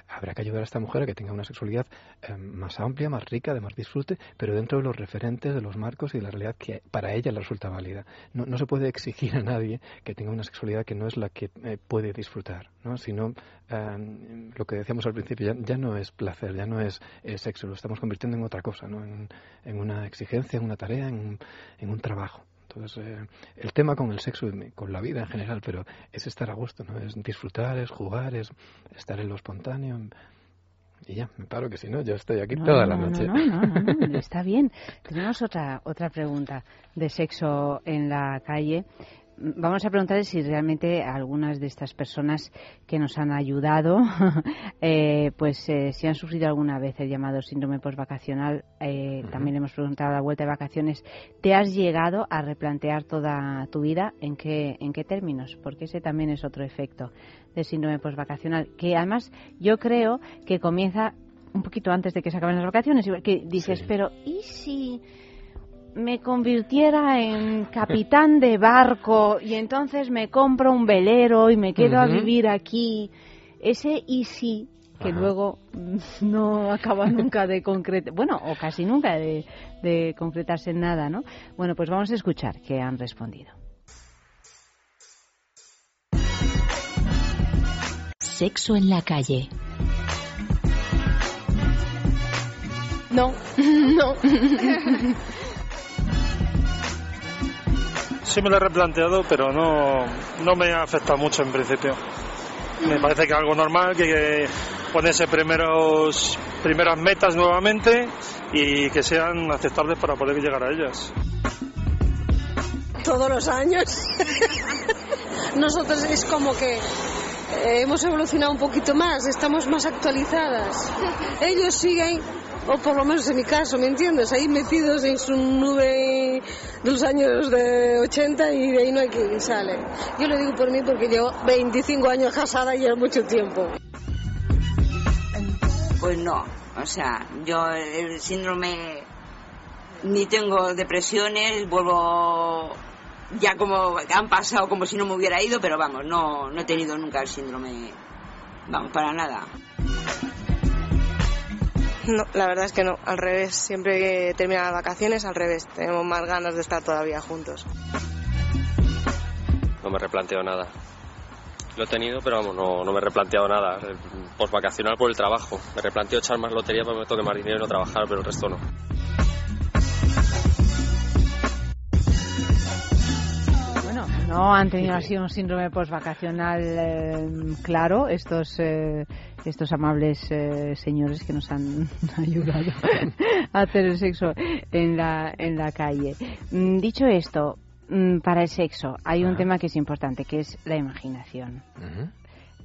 habrá que ayudar a esta mujer a que tenga una sexualidad eh, más amplia, más rica, de más disfrute, pero dentro de los referentes, de los marcos y de la realidad que para ella le resulta válida. No, no se puede exigir a nadie que tenga una sexualidad que no es la que eh, puede disfrutar, ¿no? sino eh, lo que decíamos al principio, ya, no es placer, ya no es, sexo, lo estamos convirtiendo en otra cosa, ¿no? en, en una exigencia, en una tarea, en, en un trabajo. Entonces, eh, el tema con el sexo, con la vida en general, pero es estar a gusto, ¿no? Es disfrutar, es jugar, es estar en lo espontáneo. Y ya, me paro que si no, yo estoy aquí no, toda no, la noche. No, no, no, no, está bien. Tenemos otra, otra pregunta de sexo en la calle vamos a preguntarle si realmente algunas de estas personas que nos han ayudado, eh, pues eh, si han sufrido alguna vez el llamado síndrome postvacacional, eh, uh -huh. también le hemos preguntado a la vuelta de vacaciones, ¿te has llegado a replantear toda tu vida? ¿En qué, en qué términos? Porque ese también es otro efecto del síndrome postvacacional, que además yo creo que comienza un poquito antes de que se acaben las vacaciones, que dices, sí. pero ¿y si me convirtiera en capitán de barco y entonces me compro un velero y me quedo uh -huh. a vivir aquí. Ese y sí que Ajá. luego no acaba nunca de concretar, bueno, o casi nunca de, de concretarse en nada, ¿no? Bueno, pues vamos a escuchar qué han respondido. Sexo en la calle. No, no. Sí me lo he replanteado, pero no, no me ha afectado mucho en principio. Me parece que es algo normal, que, ponerse primeros, primeras metas nuevamente y que sean aceptables para poder llegar a ellas. Todos los años. Nosotros es como que eh, hemos evolucionado un poquito más, estamos más actualizadas. Ellos siguen o por lo menos en mi caso, ¿me entiendes? Ahí metidos en su nube de los años de 80 y de ahí no hay quien sale. Yo lo digo por mí porque llevo 25 años casada y es mucho tiempo. Pues no, o sea, yo el síndrome ni tengo depresiones, vuelvo ya como han pasado como si no me hubiera ido, pero vamos, no, no he tenido nunca el síndrome, vamos, para nada. No, la verdad es que no, al revés. Siempre que terminan las vacaciones, al revés. Tenemos más ganas de estar todavía juntos. No me replanteo nada. Lo he tenido, pero vamos, no, no me he replanteado nada. Postvacacional por el trabajo. Me replanteo echar más lotería para que me toque más dinero y no trabajar, pero el resto no. No han tenido así un síndrome postvacacional eh, claro estos eh, estos amables eh, señores que nos han ayudado a hacer el sexo en la en la calle. Mm, dicho esto, mm, para el sexo hay un tema que es importante, que es la imaginación. Uh -huh.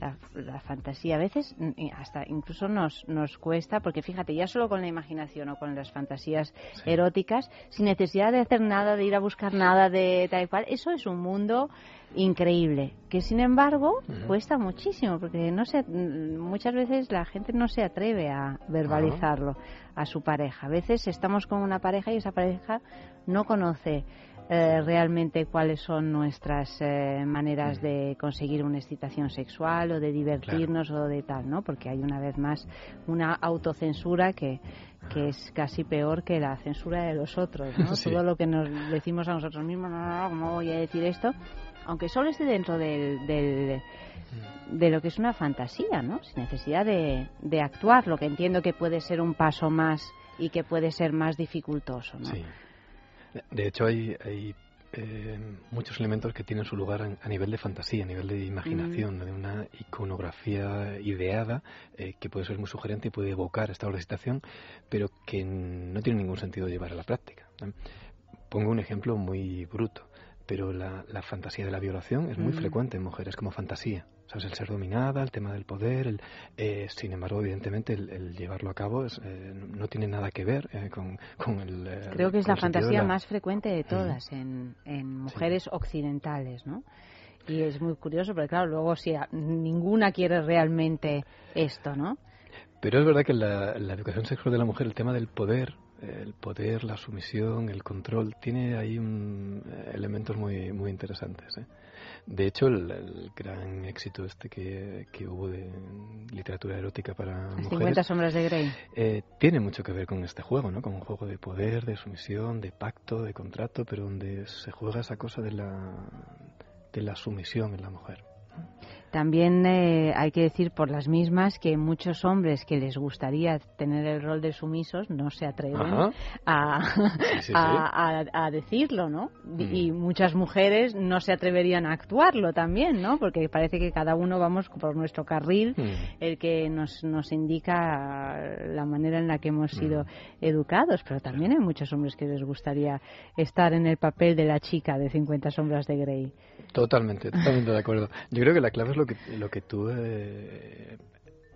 La, la, fantasía a veces hasta incluso nos, nos cuesta, porque fíjate, ya solo con la imaginación o con las fantasías sí. eróticas, sin necesidad de hacer nada, de ir a buscar nada, de tal y cual, eso es un mundo increíble, que sin embargo uh -huh. cuesta muchísimo, porque no se, muchas veces la gente no se atreve a verbalizarlo uh -huh. a su pareja. A veces estamos con una pareja y esa pareja no conoce eh, realmente cuáles son nuestras eh, maneras mm. de conseguir una excitación sexual o de divertirnos claro. o de tal, ¿no? Porque hay una vez más una autocensura que, que es casi peor que la censura de los otros, ¿no? Sí. Todo lo que nos decimos a nosotros mismos, no, no, no, ¿cómo voy a decir esto? Aunque solo esté dentro del, del de lo que es una fantasía, ¿no? Sin necesidad de, de actuar, lo que entiendo que puede ser un paso más y que puede ser más dificultoso, ¿no? Sí. De hecho, hay, hay eh, muchos elementos que tienen su lugar a, a, nivel de fantasía, a nivel de imaginación, mm. de una iconografía ideada eh, que puede ser muy sugerente y puede evocar estados de excitación, pero que no tiene ningún sentido llevar a la práctica. Pongo un ejemplo muy bruto pero la, la, fantasía de la violación es muy mm. frecuente en mujeres como fantasía. ¿Sabes? El ser dominada, el tema del poder, el, eh, sin embargo, evidentemente, el, el llevarlo a cabo es, eh, no tiene nada que ver eh, con, con, el. eh, Creo que es la fantasía la... más frecuente de todas en, en, mujeres sí. occidentales, ¿no? Y es muy curioso, porque claro, luego si ninguna quiere realmente esto, ¿no? Pero es verdad que la, la educación sexual de la mujer, el tema del poder, el poder, la sumisión, el control, tiene ahí un, elementos muy, muy interesantes. ¿eh? De hecho, el, el gran éxito este que, que, hubo de literatura erótica para Las mujeres... 50 sombras de Grey. Eh, tiene mucho que ver con este juego, ¿no? Con un juego de poder, de sumisión, de pacto, de contrato, pero donde se juega esa cosa de la, de la sumisión en la mujer. También eh, hay que decir por las mismas que muchos hombres que les gustaría tener el rol de sumisos no se atreven a, sí, sí, a, a, a, decirlo, ¿no? Mm. Y muchas mujeres no se atreverían a actuarlo también, ¿no? Porque parece que cada uno vamos por nuestro carril, mm. el que nos, nos indica la manera en la que hemos sido mm. educados, pero también hay muchos hombres que les gustaría estar en el papel de la chica de 50 sombras de Grey. Totalmente, totalmente de acuerdo. Yo creo que la clave es lo que, lo que tú eh,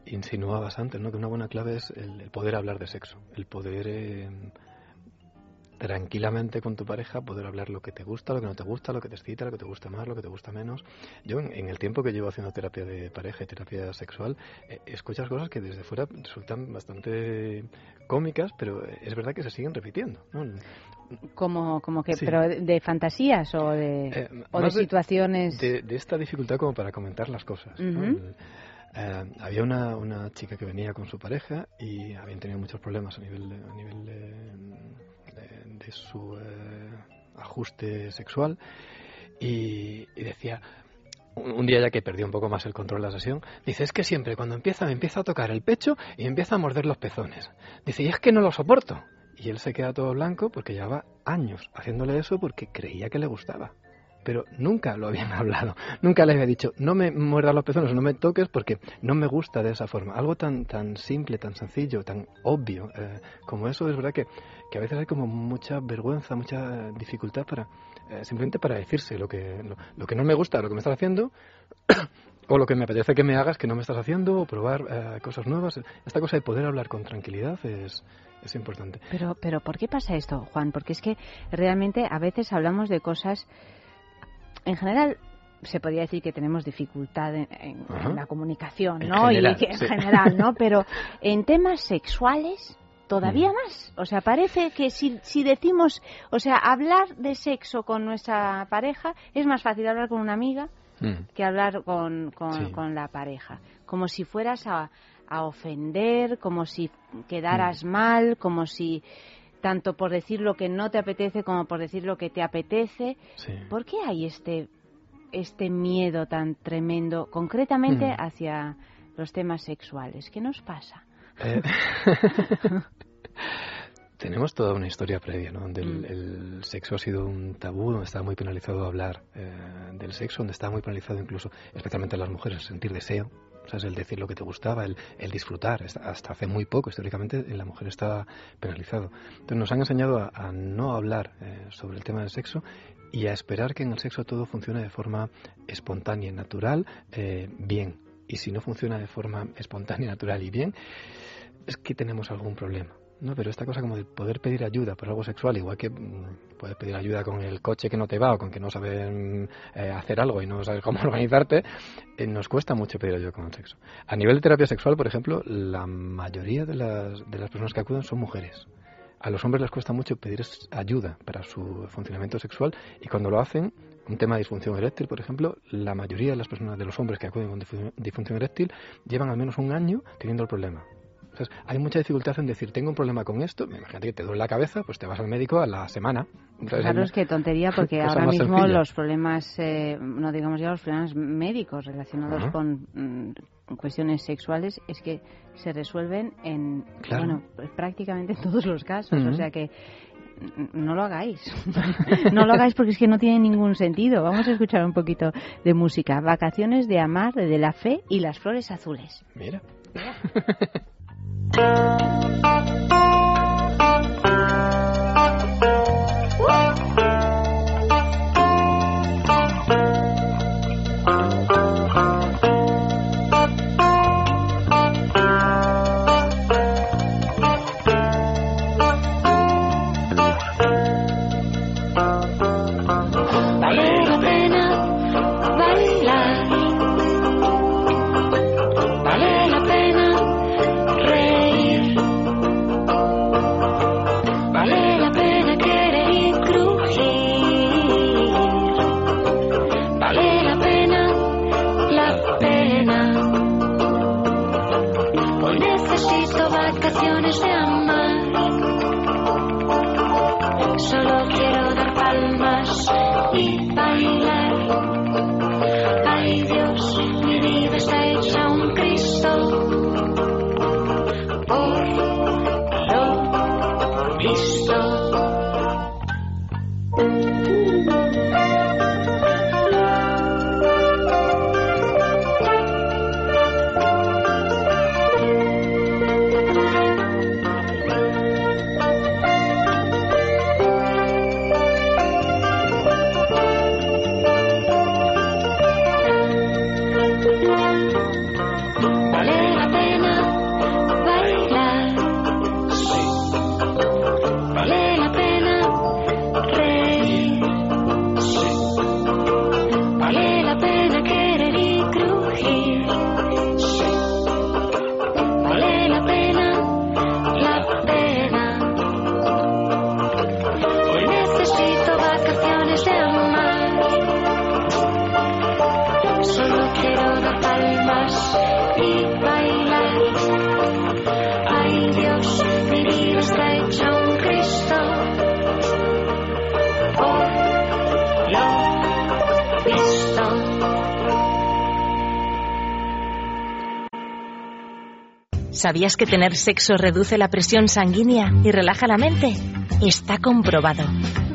insinuabas antes, ¿no? Que una buena clave es el, el poder hablar de sexo, el poder eh, tranquilamente con tu pareja poder hablar lo que te gusta, lo que no te gusta, lo que te excita, lo que te gusta más, lo que te gusta menos. Yo en, en el tiempo que llevo haciendo terapia de pareja y terapia sexual, eh, escuchas cosas que desde fuera resultan bastante cómicas, pero es verdad que se siguen repitiendo. ¿no? Como, como que, sí. pero de fantasías o de, eh, o de situaciones. De, de, esta dificultad como para comentar las cosas. Uh -huh. ¿no? El, eh, había una, una, chica que venía con su pareja y habían tenido muchos problemas a nivel, a nivel de, de, su eh, ajuste sexual y, y decía, un día ya que perdió un poco más el control de la sesión, dice, es que siempre cuando empieza me empieza a tocar el pecho y empieza a morder los pezones. Dice, y es que no lo soporto. Y él se queda todo blanco porque llevaba años haciéndole eso porque creía que le gustaba. Pero nunca lo habían hablado, nunca le había dicho, no me muerdas los pezones, no me toques porque no me gusta de esa forma. Algo tan, tan simple, tan sencillo, tan obvio eh, como eso, es verdad que, que a veces hay como mucha vergüenza, mucha dificultad para eh, simplemente para decirse lo que, lo, que no me gusta, lo que me estás haciendo, o lo que me apetece que me hagas que no me estás haciendo, o probar eh, cosas nuevas. Esta cosa de poder hablar con tranquilidad es, es importante. Pero, pero ¿por qué pasa esto, Juan? Porque es que realmente a veces hablamos de cosas, en general, se podría decir que tenemos dificultad en, en, en la comunicación, ¿no? En general, y que, en sí. general, ¿no? Pero en temas sexuales todavía mm. más. O sea, parece que si, si decimos, o sea, hablar de sexo con nuestra pareja es más fácil hablar con una amiga mm. que hablar con, con, sí. con, la pareja. Como si fueras a, a ofender, como si quedaras mm. mal, como si tanto por decir lo que no te apetece como por decir lo que te apetece. Sí. ¿Por qué hay este este miedo tan tremendo, concretamente Mm. hacia los temas sexuales? ¿Qué nos pasa? Eh, tenemos toda una historia previa, ¿no? Donde el, Mm. el sexo ha sido un tabú, donde está muy penalizado hablar eh, del sexo, donde está muy penalizado incluso, especialmente en las mujeres, sentir deseo. O sea, es el decir lo que te gustaba, el, el disfrutar. Hasta- hace muy poco, históricamente, en la mujer estaba penalizado. Entonces nos han enseñado a, a no hablar eh, sobre el tema del sexo y a esperar que en el sexo todo funcione de forma espontánea y natural, eh, bien. Y si no funciona de forma espontánea, natural y bien, es que tenemos algún problema. ¿No? Pero esta cosa como de poder pedir ayuda por algo sexual, igual que mm, puedes pedir ayuda con el coche que no te va o con que no sabes eh, hacer algo y no sabes cómo organizarte, eh, nos cuesta mucho pedir ayuda con el sexo. A nivel de terapia sexual, por ejemplo, la mayoría de las, de las personas que acuden son mujeres. A los hombres les cuesta mucho pedir ayuda para su funcionamiento sexual y cuando lo hacen, un tema de disfunción eréctil, por ejemplo, la mayoría de las personas, de los hombres que acuden con disfunción eréctil, llevan al menos un año teniendo el problema. Entonces, hay mucha dificultad en decir, tengo un problema con esto, imagínate que te duele la cabeza, pues te vas al médico a la semana. Entonces, Claro, es que tontería, porque ahora mismo sencilla. los problemas, eh, no digamos ya los problemas médicos relacionados con mm, cuestiones sexuales, es que se resuelven en, Claro. bueno, pues prácticamente en todos los casos. O sea que no lo hagáis. no lo hagáis porque es que no tiene ningún sentido. Vamos a escuchar un poquito de música. Vacaciones de Amar, de, la Fe y las Flores Azules. Mira. Vale ¿Sabías que tener sexo reduce la presión sanguínea y relaja la mente? Está comprobado.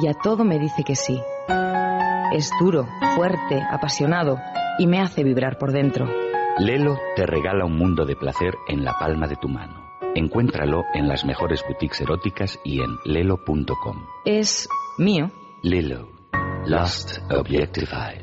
y a todo me dice que sí. Es duro, fuerte, apasionado y me hace vibrar por dentro. Lelo te regala un mundo de placer en la palma de tu mano. Encuéntralo en las mejores boutiques eróticas y en lelo.com. Es mío. Lelo. Lost Objectified.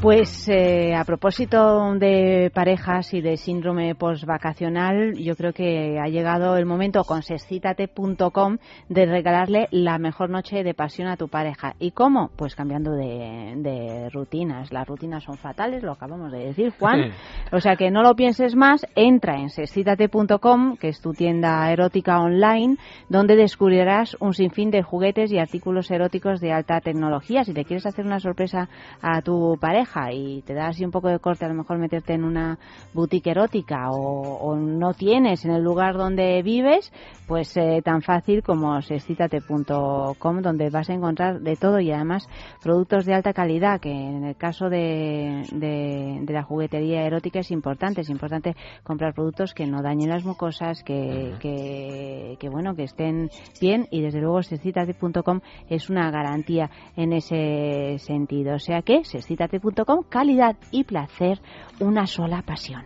Pues eh, a propósito de parejas y de síndrome postvacacional, yo creo que ha llegado el momento con sexcitate.com de regalarle la mejor noche de pasión a tu pareja. ¿Y cómo? Pues cambiando de, de rutinas. Las rutinas son fatales, lo acabamos de decir, Juan. O sea que no lo pienses más, entra en sexcitate.com, que es tu tienda erótica online, donde descubrirás un sinfín de juguetes y artículos eróticos de alta tecnología. Si te quieres hacer una sorpresa a tu pareja, y te da así un poco de corte a lo mejor meterte en una boutique erótica o, o no tienes en el lugar donde vives, pues eh, tan fácil como sexcitate.com donde vas a encontrar de todo y además productos de alta calidad que en el caso de, de, de la juguetería erótica es importante, es importante comprar productos que no dañen las mucosas, que, que, que bueno, que estén bien y desde luego sexcitate.com es una garantía en ese sentido. O sea que sexcitate.com calidad y placer, una sola pasión.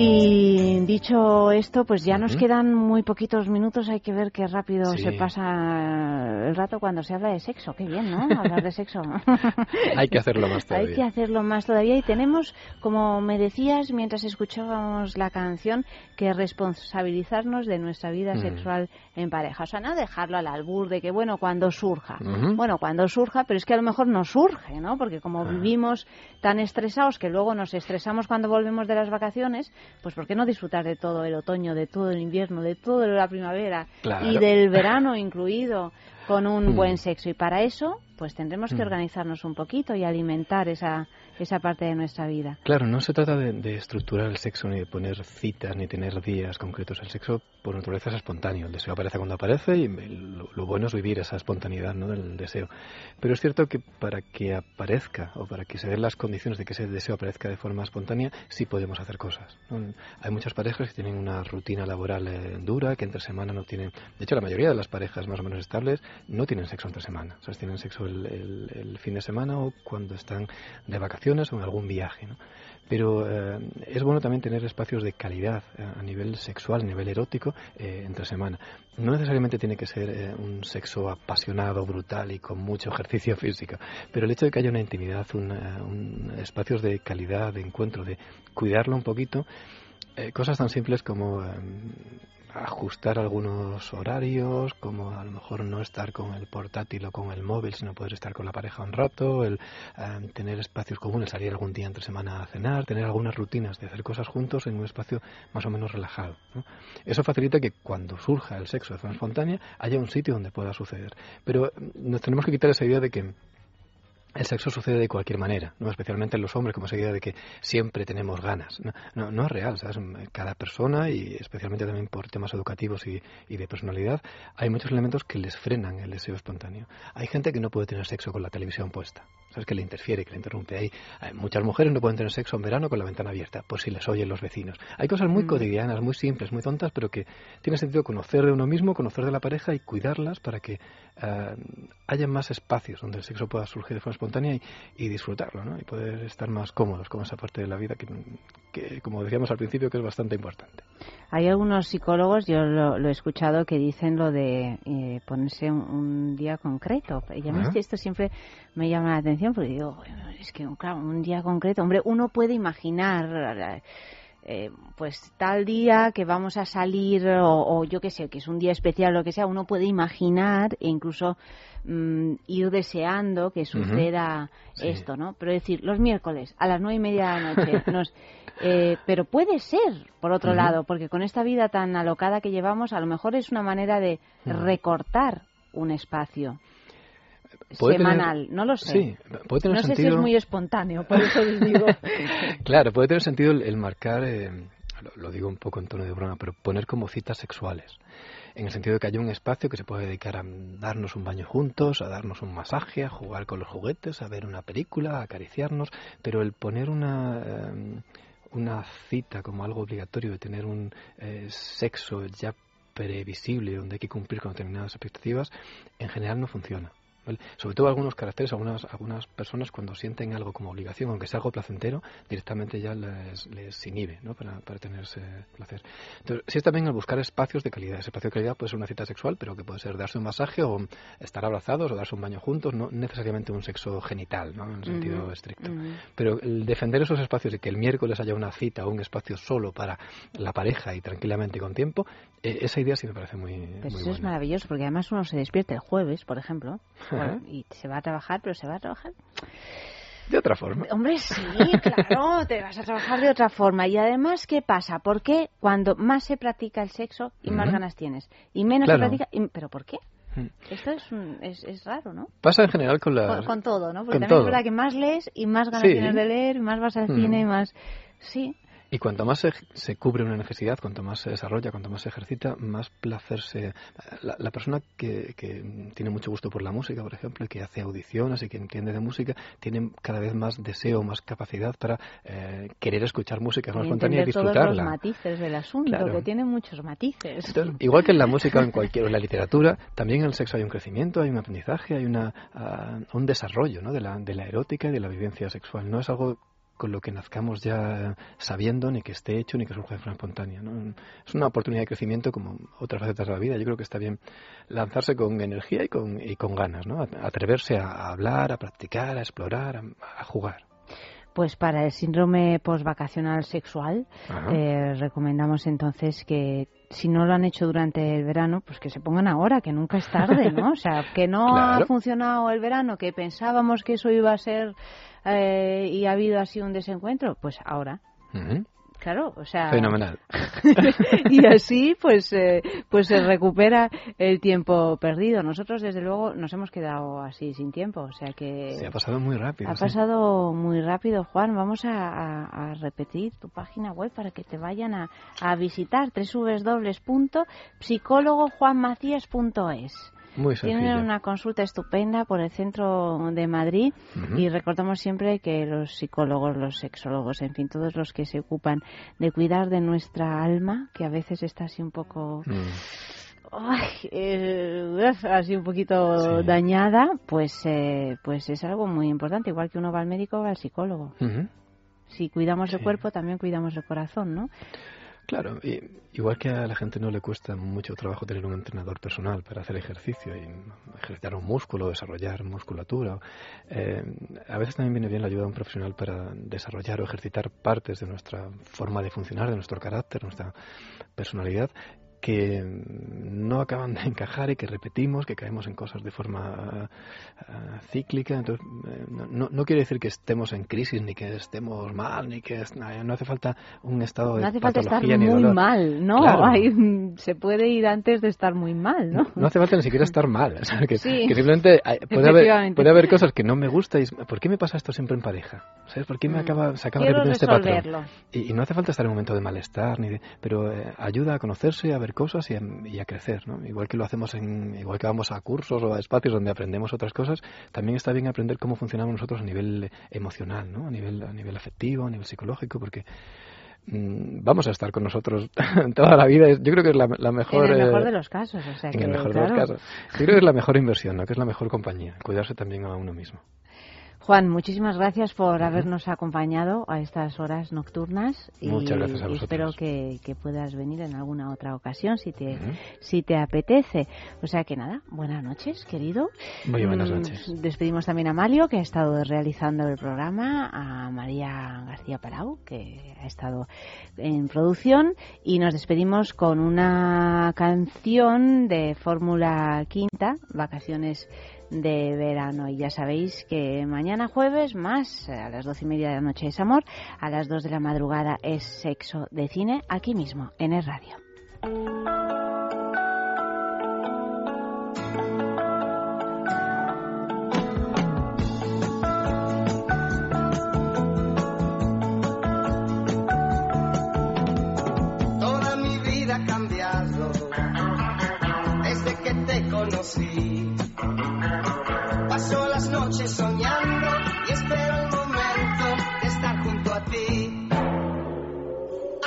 Y dicho esto, pues ya nos quedan muy poquitos minutos. Hay que ver qué rápido Sí. se pasa el rato cuando se habla de sexo. Qué bien, ¿no? Hablar de sexo. Hay que hacerlo más Hay todavía. que hacerlo más todavía. Y tenemos, como me decías mientras escuchábamos la canción, que responsabilizarnos de nuestra vida sexual en pareja. O sea, no dejarlo al albur de que, bueno, cuando surja. Bueno, cuando surja, pero es que a lo mejor no surge, ¿no? Porque como vivimos tan estresados que luego nos estresamos cuando volvemos de las vacaciones, pues ¿por qué no disfrutar de todo el otoño, de todo el invierno, de toda la primavera Claro. y del verano incluido con un Mm. buen sexo? Y para eso, pues tendremos que Mm. organizarnos un poquito y alimentar esa, esa parte de nuestra vida. Claro, no se trata de, estructurar el sexo ni de poner citas ni tener días concretos. El sexo por naturaleza es espontáneo. El deseo aparece cuando aparece y lo, bueno es vivir esa espontaneidad ¿no? del deseo. Pero es cierto que para que aparezca o para que se den las condiciones de que ese deseo aparezca de forma espontánea, sí podemos hacer cosas. Hay muchas parejas que tienen una rutina laboral eh, dura, que entre semana no tienen... De hecho, la mayoría de las parejas más o menos estables no tienen sexo entre semana. O sea, tienen sexo el fin de semana o cuando están de vacaciones o en algún viaje. ¿no? Pero eh, es bueno también tener espacios de calidad eh, a nivel sexual, a nivel erótico, eh, entre semana. No necesariamente tiene que ser eh, un sexo apasionado, brutal y con mucho ejercicio físico, pero el hecho de que haya una intimidad, un, espacios de calidad, de encuentro, de cuidarlo un poquito, cosas tan simples como eh, ajustar algunos horarios, como a lo mejor no estar con el portátil o con el móvil, sino poder estar con la pareja un rato, el eh, tener espacios comunes, salir algún día entre semana a cenar, tener algunas rutinas de hacer cosas juntos en un espacio más o menos relajado. ¿no? Eso facilita que cuando surja el sexo de forma espontánea haya un sitio donde pueda suceder. Pero eh, nos tenemos que quitar esa idea de que el sexo sucede de cualquier manera, no especialmente en los hombres, como esa idea de que siempre tenemos ganas. No, no, no es real, ¿sabes? Cada persona, y especialmente también por temas educativos y, y de personalidad, hay muchos elementos que les frenan el deseo espontáneo. Hay gente que no puede tener sexo con la televisión puesta. ¿Sabes? Que le interfiere, que le interrumpe. Hay, hay muchas mujeres no pueden tener sexo en verano con la ventana abierta, por si les oyen los vecinos. Hay cosas muy Mm. cotidianas, muy simples, muy tontas, pero que tiene sentido conocer de uno mismo, conocer de la pareja y cuidarlas para que eh, haya más espacios donde el sexo pueda surgir de forma espontánea y, y disfrutarlo, ¿no? Y poder estar más cómodos con esa parte de la vida que, que, como decíamos al principio, que es bastante importante. Hay algunos psicólogos, yo lo, lo he escuchado, que dicen lo de eh, ponerse un, un día concreto. Y a mí esto siempre me llama la atención porque digo, bueno, es que, claro, un día concreto, hombre, uno puede imaginar. eh, pues tal día que vamos a salir o, o yo qué sé, que es un día especial o lo que sea, uno puede imaginar e incluso mm, ir deseando que suceda esto, ¿no? Pero decir, los miércoles a las nueve y media de la noche, nos, eh, pero puede ser, por otro lado, porque con esta vida tan alocada que llevamos, a lo mejor es una manera de recortar un espacio Tener- semanal, no lo sé. Sí, puede tener no sé si sentido. es muy espontáneo, por eso les digo. Claro, puede tener sentido el, el marcar, eh, lo, lo digo un poco en tono de broma, pero poner como citas sexuales. En el sentido de que haya un espacio que se puede dedicar a darnos un baño juntos, a darnos un masaje, a jugar con los juguetes, a ver una película, a acariciarnos, pero el poner una, eh, una cita como algo obligatorio de tener un eh, sexo ya previsible, donde hay que cumplir con determinadas expectativas, en general no funciona. ¿Vale? Sobre todo algunos caracteres, algunas, algunas personas cuando sienten algo como obligación, aunque sea algo placentero, directamente ya les, les inhibe ¿no? para, para tener ese placer. Entonces, sí es también el buscar espacios de calidad. Ese espacio de calidad puede ser una cita sexual, pero que puede ser darse un masaje o estar abrazados o darse un baño juntos, no necesariamente un sexo genital, ¿no? en el sentido estricto. Pero el defender esos espacios y que el miércoles haya una cita o un espacio solo para la pareja y tranquilamente y con tiempo, eh, esa idea sí me parece muy, Pues muy eso es maravilloso, porque además uno se despierta el jueves, por ejemplo. bueno, y se va a trabajar, pero se va a trabajar De otra forma. Hombre, sí, claro, te vas a trabajar de otra forma. Y además, ¿qué pasa? ¿Por qué cuando más se practica el sexo y más ganas tienes? Y menos Claro. se practica... y- ¿Pero por qué? Mm. Esto es, un- es, es raro, ¿no? Pasa en general con las... Con, con todo, ¿no? Porque con también todo. es verdad que más lees y más ganas Sí. tienes de leer, más vas al Mm. cine y más... Sí, Y cuanto más se, se cubre una necesidad, cuanto más se desarrolla, cuanto más se ejercita, más placer se... La, la persona que, que tiene mucho gusto por la música, por ejemplo, y que hace audiciones y que entiende de música, tiene cada vez más deseo, más capacidad para eh, querer escuchar música más espontánea y entender todos los disfrutarla. matices del asunto, Claro. que tiene muchos matices. Entonces, igual que en la música o en cualquier en la literatura, también en el sexo hay un crecimiento, hay un aprendizaje, hay una, ah, un desarrollo ¿no? de, la, de la erótica y de la vivencia sexual. No es algo con lo que nazcamos ya sabiendo, ni que esté hecho, ni que surja de forma espontánea. ¿no? Es una oportunidad de crecimiento como otras facetas de la vida. Yo creo que está bien lanzarse con energía y con, y con ganas, ¿no? atreverse a hablar, a practicar, a explorar, a, a jugar. Pues para el síndrome postvacacional sexual, eh, recomendamos entonces que si no lo han hecho durante el verano, pues que se pongan ahora, que nunca es tarde, ¿no? O sea, que no Claro. ha funcionado el verano, que pensábamos que eso iba a ser eh, y ha habido así un desencuentro, pues ahora. Claro, o sea. Fenomenal. y así, pues, eh, pues se recupera el tiempo perdido. Nosotros, desde luego, nos hemos quedado así sin tiempo, o sea que. Se ha pasado muy rápido. Ha sí. pasado muy rápido, Juan. Vamos a, a- a repetir tu página web para que te vayan a, a visitar www.psicólogojuanmacías.es. Muy Tienen una consulta estupenda por el centro de Madrid y recordamos siempre que los psicólogos, los sexólogos, en fin, todos los que se ocupan de cuidar de nuestra alma, que a veces está así un poco Mm. ay, eh, así un poquito dañada, pues, eh, pues es algo muy importante. Igual que uno va al médico, va al psicólogo. Si cuidamos el cuerpo, también cuidamos el corazón, ¿no? Claro, y igual que a la gente no le cuesta mucho trabajo tener un entrenador personal para hacer ejercicio y ejercitar un músculo, desarrollar musculatura, eh, a veces también viene bien la ayuda de un profesional para desarrollar o ejercitar partes de nuestra forma de funcionar, de nuestro carácter, nuestra personalidad que no acaban de encajar y que repetimos, que caemos en cosas de forma ah, cíclica. Entonces, eh, no, no- no quiere decir que estemos en crisis, ni que estemos mal, ni que no hace falta un estado de No hace falta estar muy dolor. mal, ¿no? Claro. Hay- se puede ir antes de estar muy mal, ¿no? No hace falta ni siquiera estar mal. o sea, que, Sí. que simplemente hay- puede, haber, puede haber cosas que no me gustan. ¿Por qué me pasa esto siempre en pareja? ¿Sabes? ¿Por qué me Mm. acaba, se acaba repitiendo este patrón? Y, y no hace falta estar en un momento de malestar, ni de, pero eh, ayuda a conocerse, a ver cosas y a, y a crecer. ¿no? Igual que lo hacemos en, igual que vamos a cursos o a espacios donde aprendemos otras cosas, también está bien aprender cómo funcionamos nosotros a nivel emocional, ¿no? A nivel, a nivel afectivo, a nivel psicológico, porque mm, vamos a estar con nosotros toda la vida. Yo creo que es la, la mejor. En el mejor eh, de los casos, o sea en que, el mejor claro. de los casos. Yo creo que es la mejor inversión, ¿no? Que es la mejor compañía. Cuidarse también a uno mismo. Juan, muchísimas gracias por habernos acompañado a estas horas nocturnas y, Muchas gracias a y espero que, que puedas venir en alguna otra ocasión si te, si te apetece. O sea que nada, buenas noches, querido. Muy buenas Mm, noches. Despedimos también a Mario, que ha estado realizando el programa, a María García Palau, que ha estado en producción, y nos despedimos con una canción de Fórmula Quinta, Vacaciones de verano. Y ya sabéis que mañana jueves, más a las doce y media de la noche es amor, a las dos de la madrugada es sexo de cine, aquí mismo, en el radio. Toda mi vida ha cambiado desde que te conocí. Paso las noches soñando y espero el momento de estar junto a ti.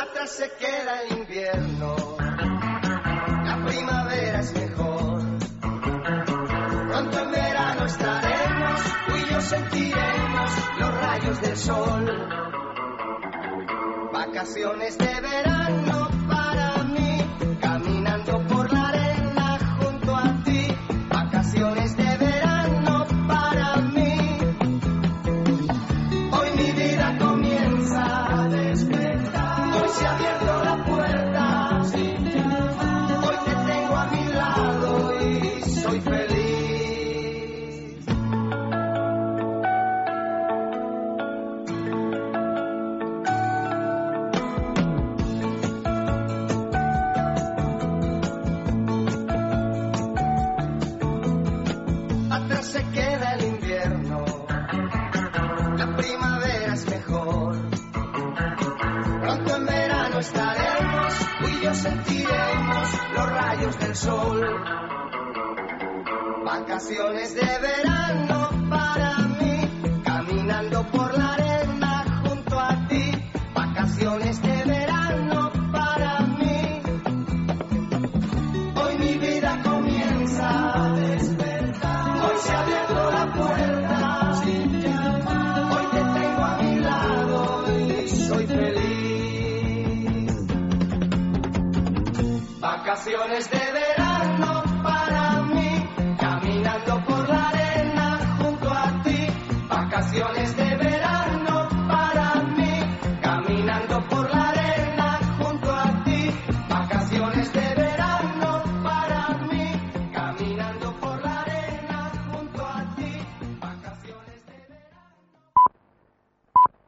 Atrás se queda el invierno, la primavera es mejor. Pronto en verano estaremos, y yo sentiremos los rayos del sol. Vacaciones de verano